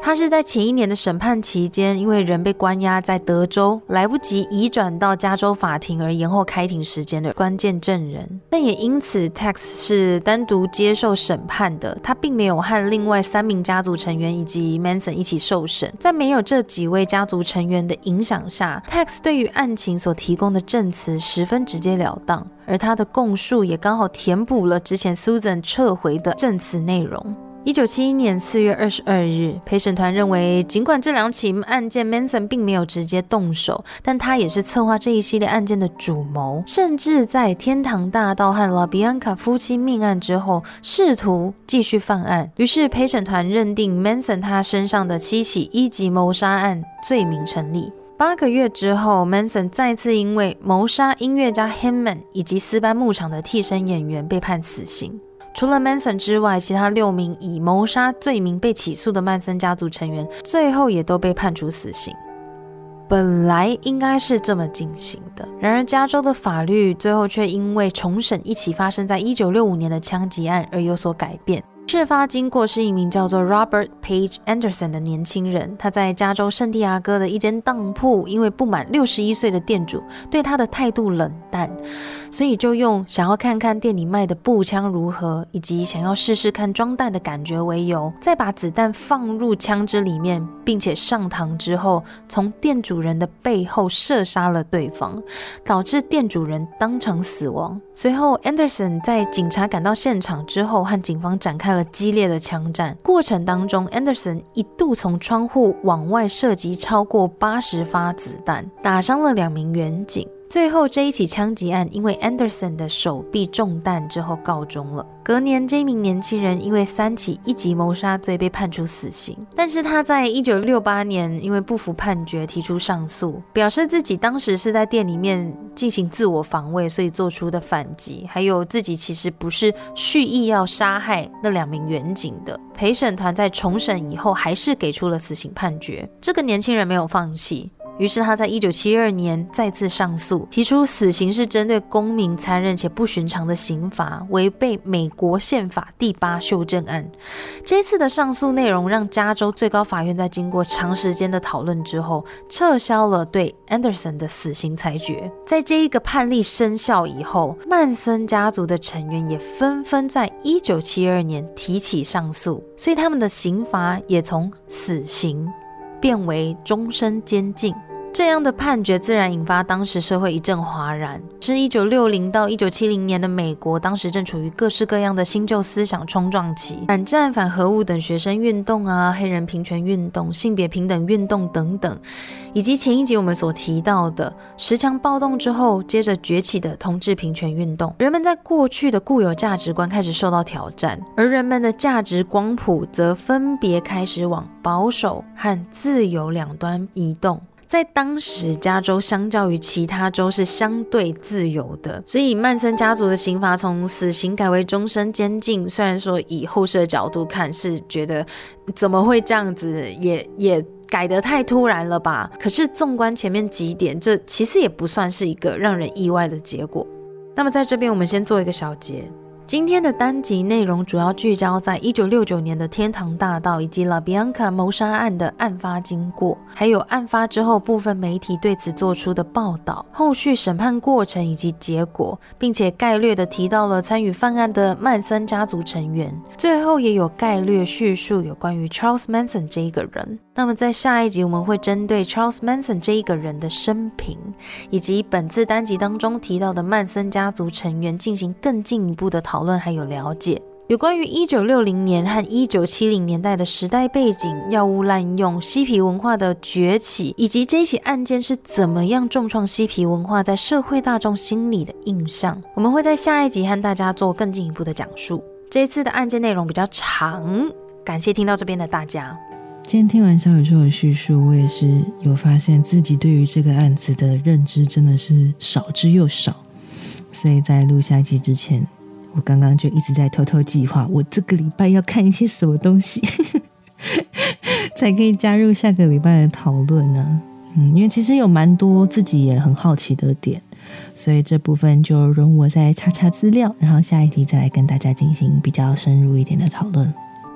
他是在前一年的审判期间，因为人被关押在德州，来不及移转到加州法庭而延后开庭时间的关键证人。但也因此，Tex 是单独接受审判的，他并没有和另外三名家族成员以及 Manson 一起受审。在没有这几位家族成员的影响下，Tex 对于案情所提供的证词十分直接了了当，而他的供述也刚好填补了之前 Susan 撤回的证词内容。一九七一年四月二十二日，陪审团认为，尽管这两起案件 Manson 并没有直接动手，但他也是策划这一系列案件的主谋，甚至在天堂大道和拉比安卡夫妻命案之后，试图继续犯案。于是陪审团认定 Manson 他身上的七起一级谋杀案罪名成立。八个月之后，Manson 再次因为谋杀音乐家 Hinman 以及私班牧场的替身演员被判死刑。除了 Manson 之外，其他六名以谋杀罪名被起诉的曼森家族成员，最后也都被判处死刑。本来应该是这么进行的，然而加州的法律最后却因为重审一起发生在一九六五年的枪击案而有所改变。事发经过是一名叫做 Robert Page Anderson 的年轻人，他在加州圣地亚哥的一间当铺，因为不满六十一岁的店主对他的态度冷淡，所以就用想要看看店里卖的步枪如何，以及想要试试看装弹的感觉为由，再把子弹放入枪支里面，并且上膛之后，从店主人的背后射杀了对方，导致店主人当场死亡。随后，Anderson 在警察赶到现场之后，和警方展开了激烈的枪战。过程当中，Anderson 一度从窗户往外射击超过八十发子弹，打伤了两名远警。最后，这一起枪击案因为 Anderson 的手臂中弹之后告终了。隔年，这名年轻人因为三起一级谋杀罪被判处死刑。但是他在一九六八年因为不服判决提出上诉，表示自己当时是在店里面进行自我防卫，所以做出的反击，还有自己其实不是蓄意要杀害那两名远警的。陪审团在重审以后，还是给出了死刑判决。这个年轻人没有放弃。于是他在一九七二年再次上诉，提出死刑是针对公民残忍且不寻常的刑罚，违背美国宪法第八修正案。这次的上诉内容让加州最高法院在经过长时间的讨论之后，撤销了对 Anderson 的死刑裁决。在这一个判例生效以后，曼森家族的成员也纷纷在一九七二年提起上诉，所以他们的刑罚也从死刑。变为终身监禁，这样的判决自然引发当时社会一阵哗然。是一九六零到一九七零年的美国，当时正处于各式各样的新旧思想冲撞期，反战、反核物等学生运动啊，黑人平权运动、性别平等运动等等，以及前一集我们所提到的十强暴动之后，接着崛起的同志平权运动，人们在过去的固有价值观开始受到挑战，而人们的价值光谱则分别开始往保守和自由两端移动。在当时，加州相较于其他州是相对自由的，所以曼森家族的刑罚从死刑改为终身监禁。虽然说以后世的角度看是觉得怎么会这样子，也也改得太突然了吧？可是纵观前面几点，这其实也不算是一个让人意外的结果。那么在这边，我们先做一个小结。今天的单集内容主要聚焦在一九六九年的天堂大道以及拉比安卡谋杀案的案发经过，还有案发之后部分媒体对此做出的报道、后续审判过程以及结果，并且概略的提到了参与犯案的曼森家族成员。最后也有概略叙述有关于 Charles Manson 这一个人。那么在下一集我们会针对 Charles Manson 这一个人的生平，以及本次单集当中提到的曼森家族成员进行更进一步的讨。讨论还有了解有关于一九六零年和一九七零年代的时代背景、药物滥用、嬉皮文化的崛起，以及这起案件是怎么样重创嬉皮文化在社会大众心里的印象。我们会在下一集和大家做更进一步的讲述。这一次的案件内容比较长，感谢听到这边的大家。今天听完小宇宙的叙述，我也是有发现自己对于这个案子的认知真的是少之又少，所以在录下一集之前。我刚刚就一直在偷偷计划，我这个礼拜要看一些什么东西，才可以加入下个礼拜的讨论呢？嗯，因为其实有蛮多自己也很好奇的点，所以这部分就容我再查查资料，然后下一题再来跟大家进行比较深入一点的讨论。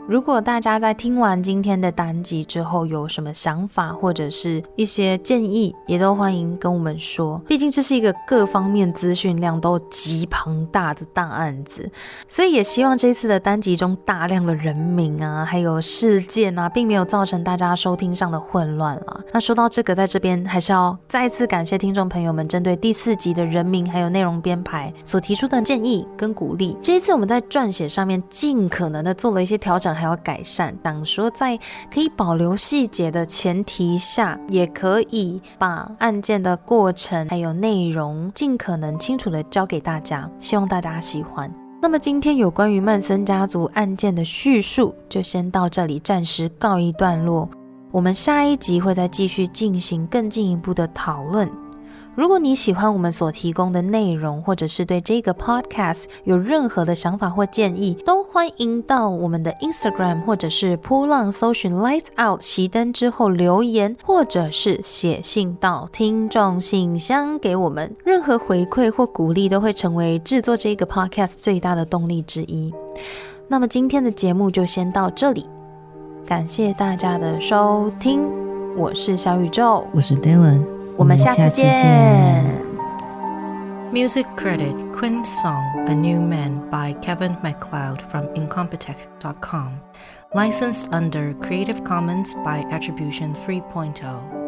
如果大家在听完今天的单集之后有什么想法或者是一些建议，也都欢迎跟我们说。毕竟这是一个各方面资讯量都极庞大的大案子，所以也希望这次的单集中大量的人名啊，还有事件啊，并没有造成大家收听上的混乱了。那说到这个，在这边还是要再次感谢听众朋友们针对第四集的人名还有内容编排所提出的建议跟鼓励。这一次我们在撰写上面尽可能的做了一些调整。还要改善，想说在可以保留细节的前提下，也可以把案件的过程还有内容尽可能清楚的交给大家，希望大家喜欢。那么今天有关于曼森家族案件的叙述就先到这里，暂时告一段落。我们下一集会再继续进行更进一步的讨论。如果你喜欢我们所提供的内容，或者是对这个 podcast 有任何的想法或建议，都欢迎到我们的 Instagram 或者是扑浪搜寻 lights Out 熄灯之后留言，或者是写信到听众信箱给我们。任何回馈或鼓励都会成为制作这个 podcast 最大的动力之一。那么今天的节目就先到这里，感谢大家的收听，我是小宇宙，我是 Dylan，我们下次见。Music credit Quinn's song A New Man by Kevin MacLeod from Incompetech.com. Licensed under Creative Commons by Attribution 3.0.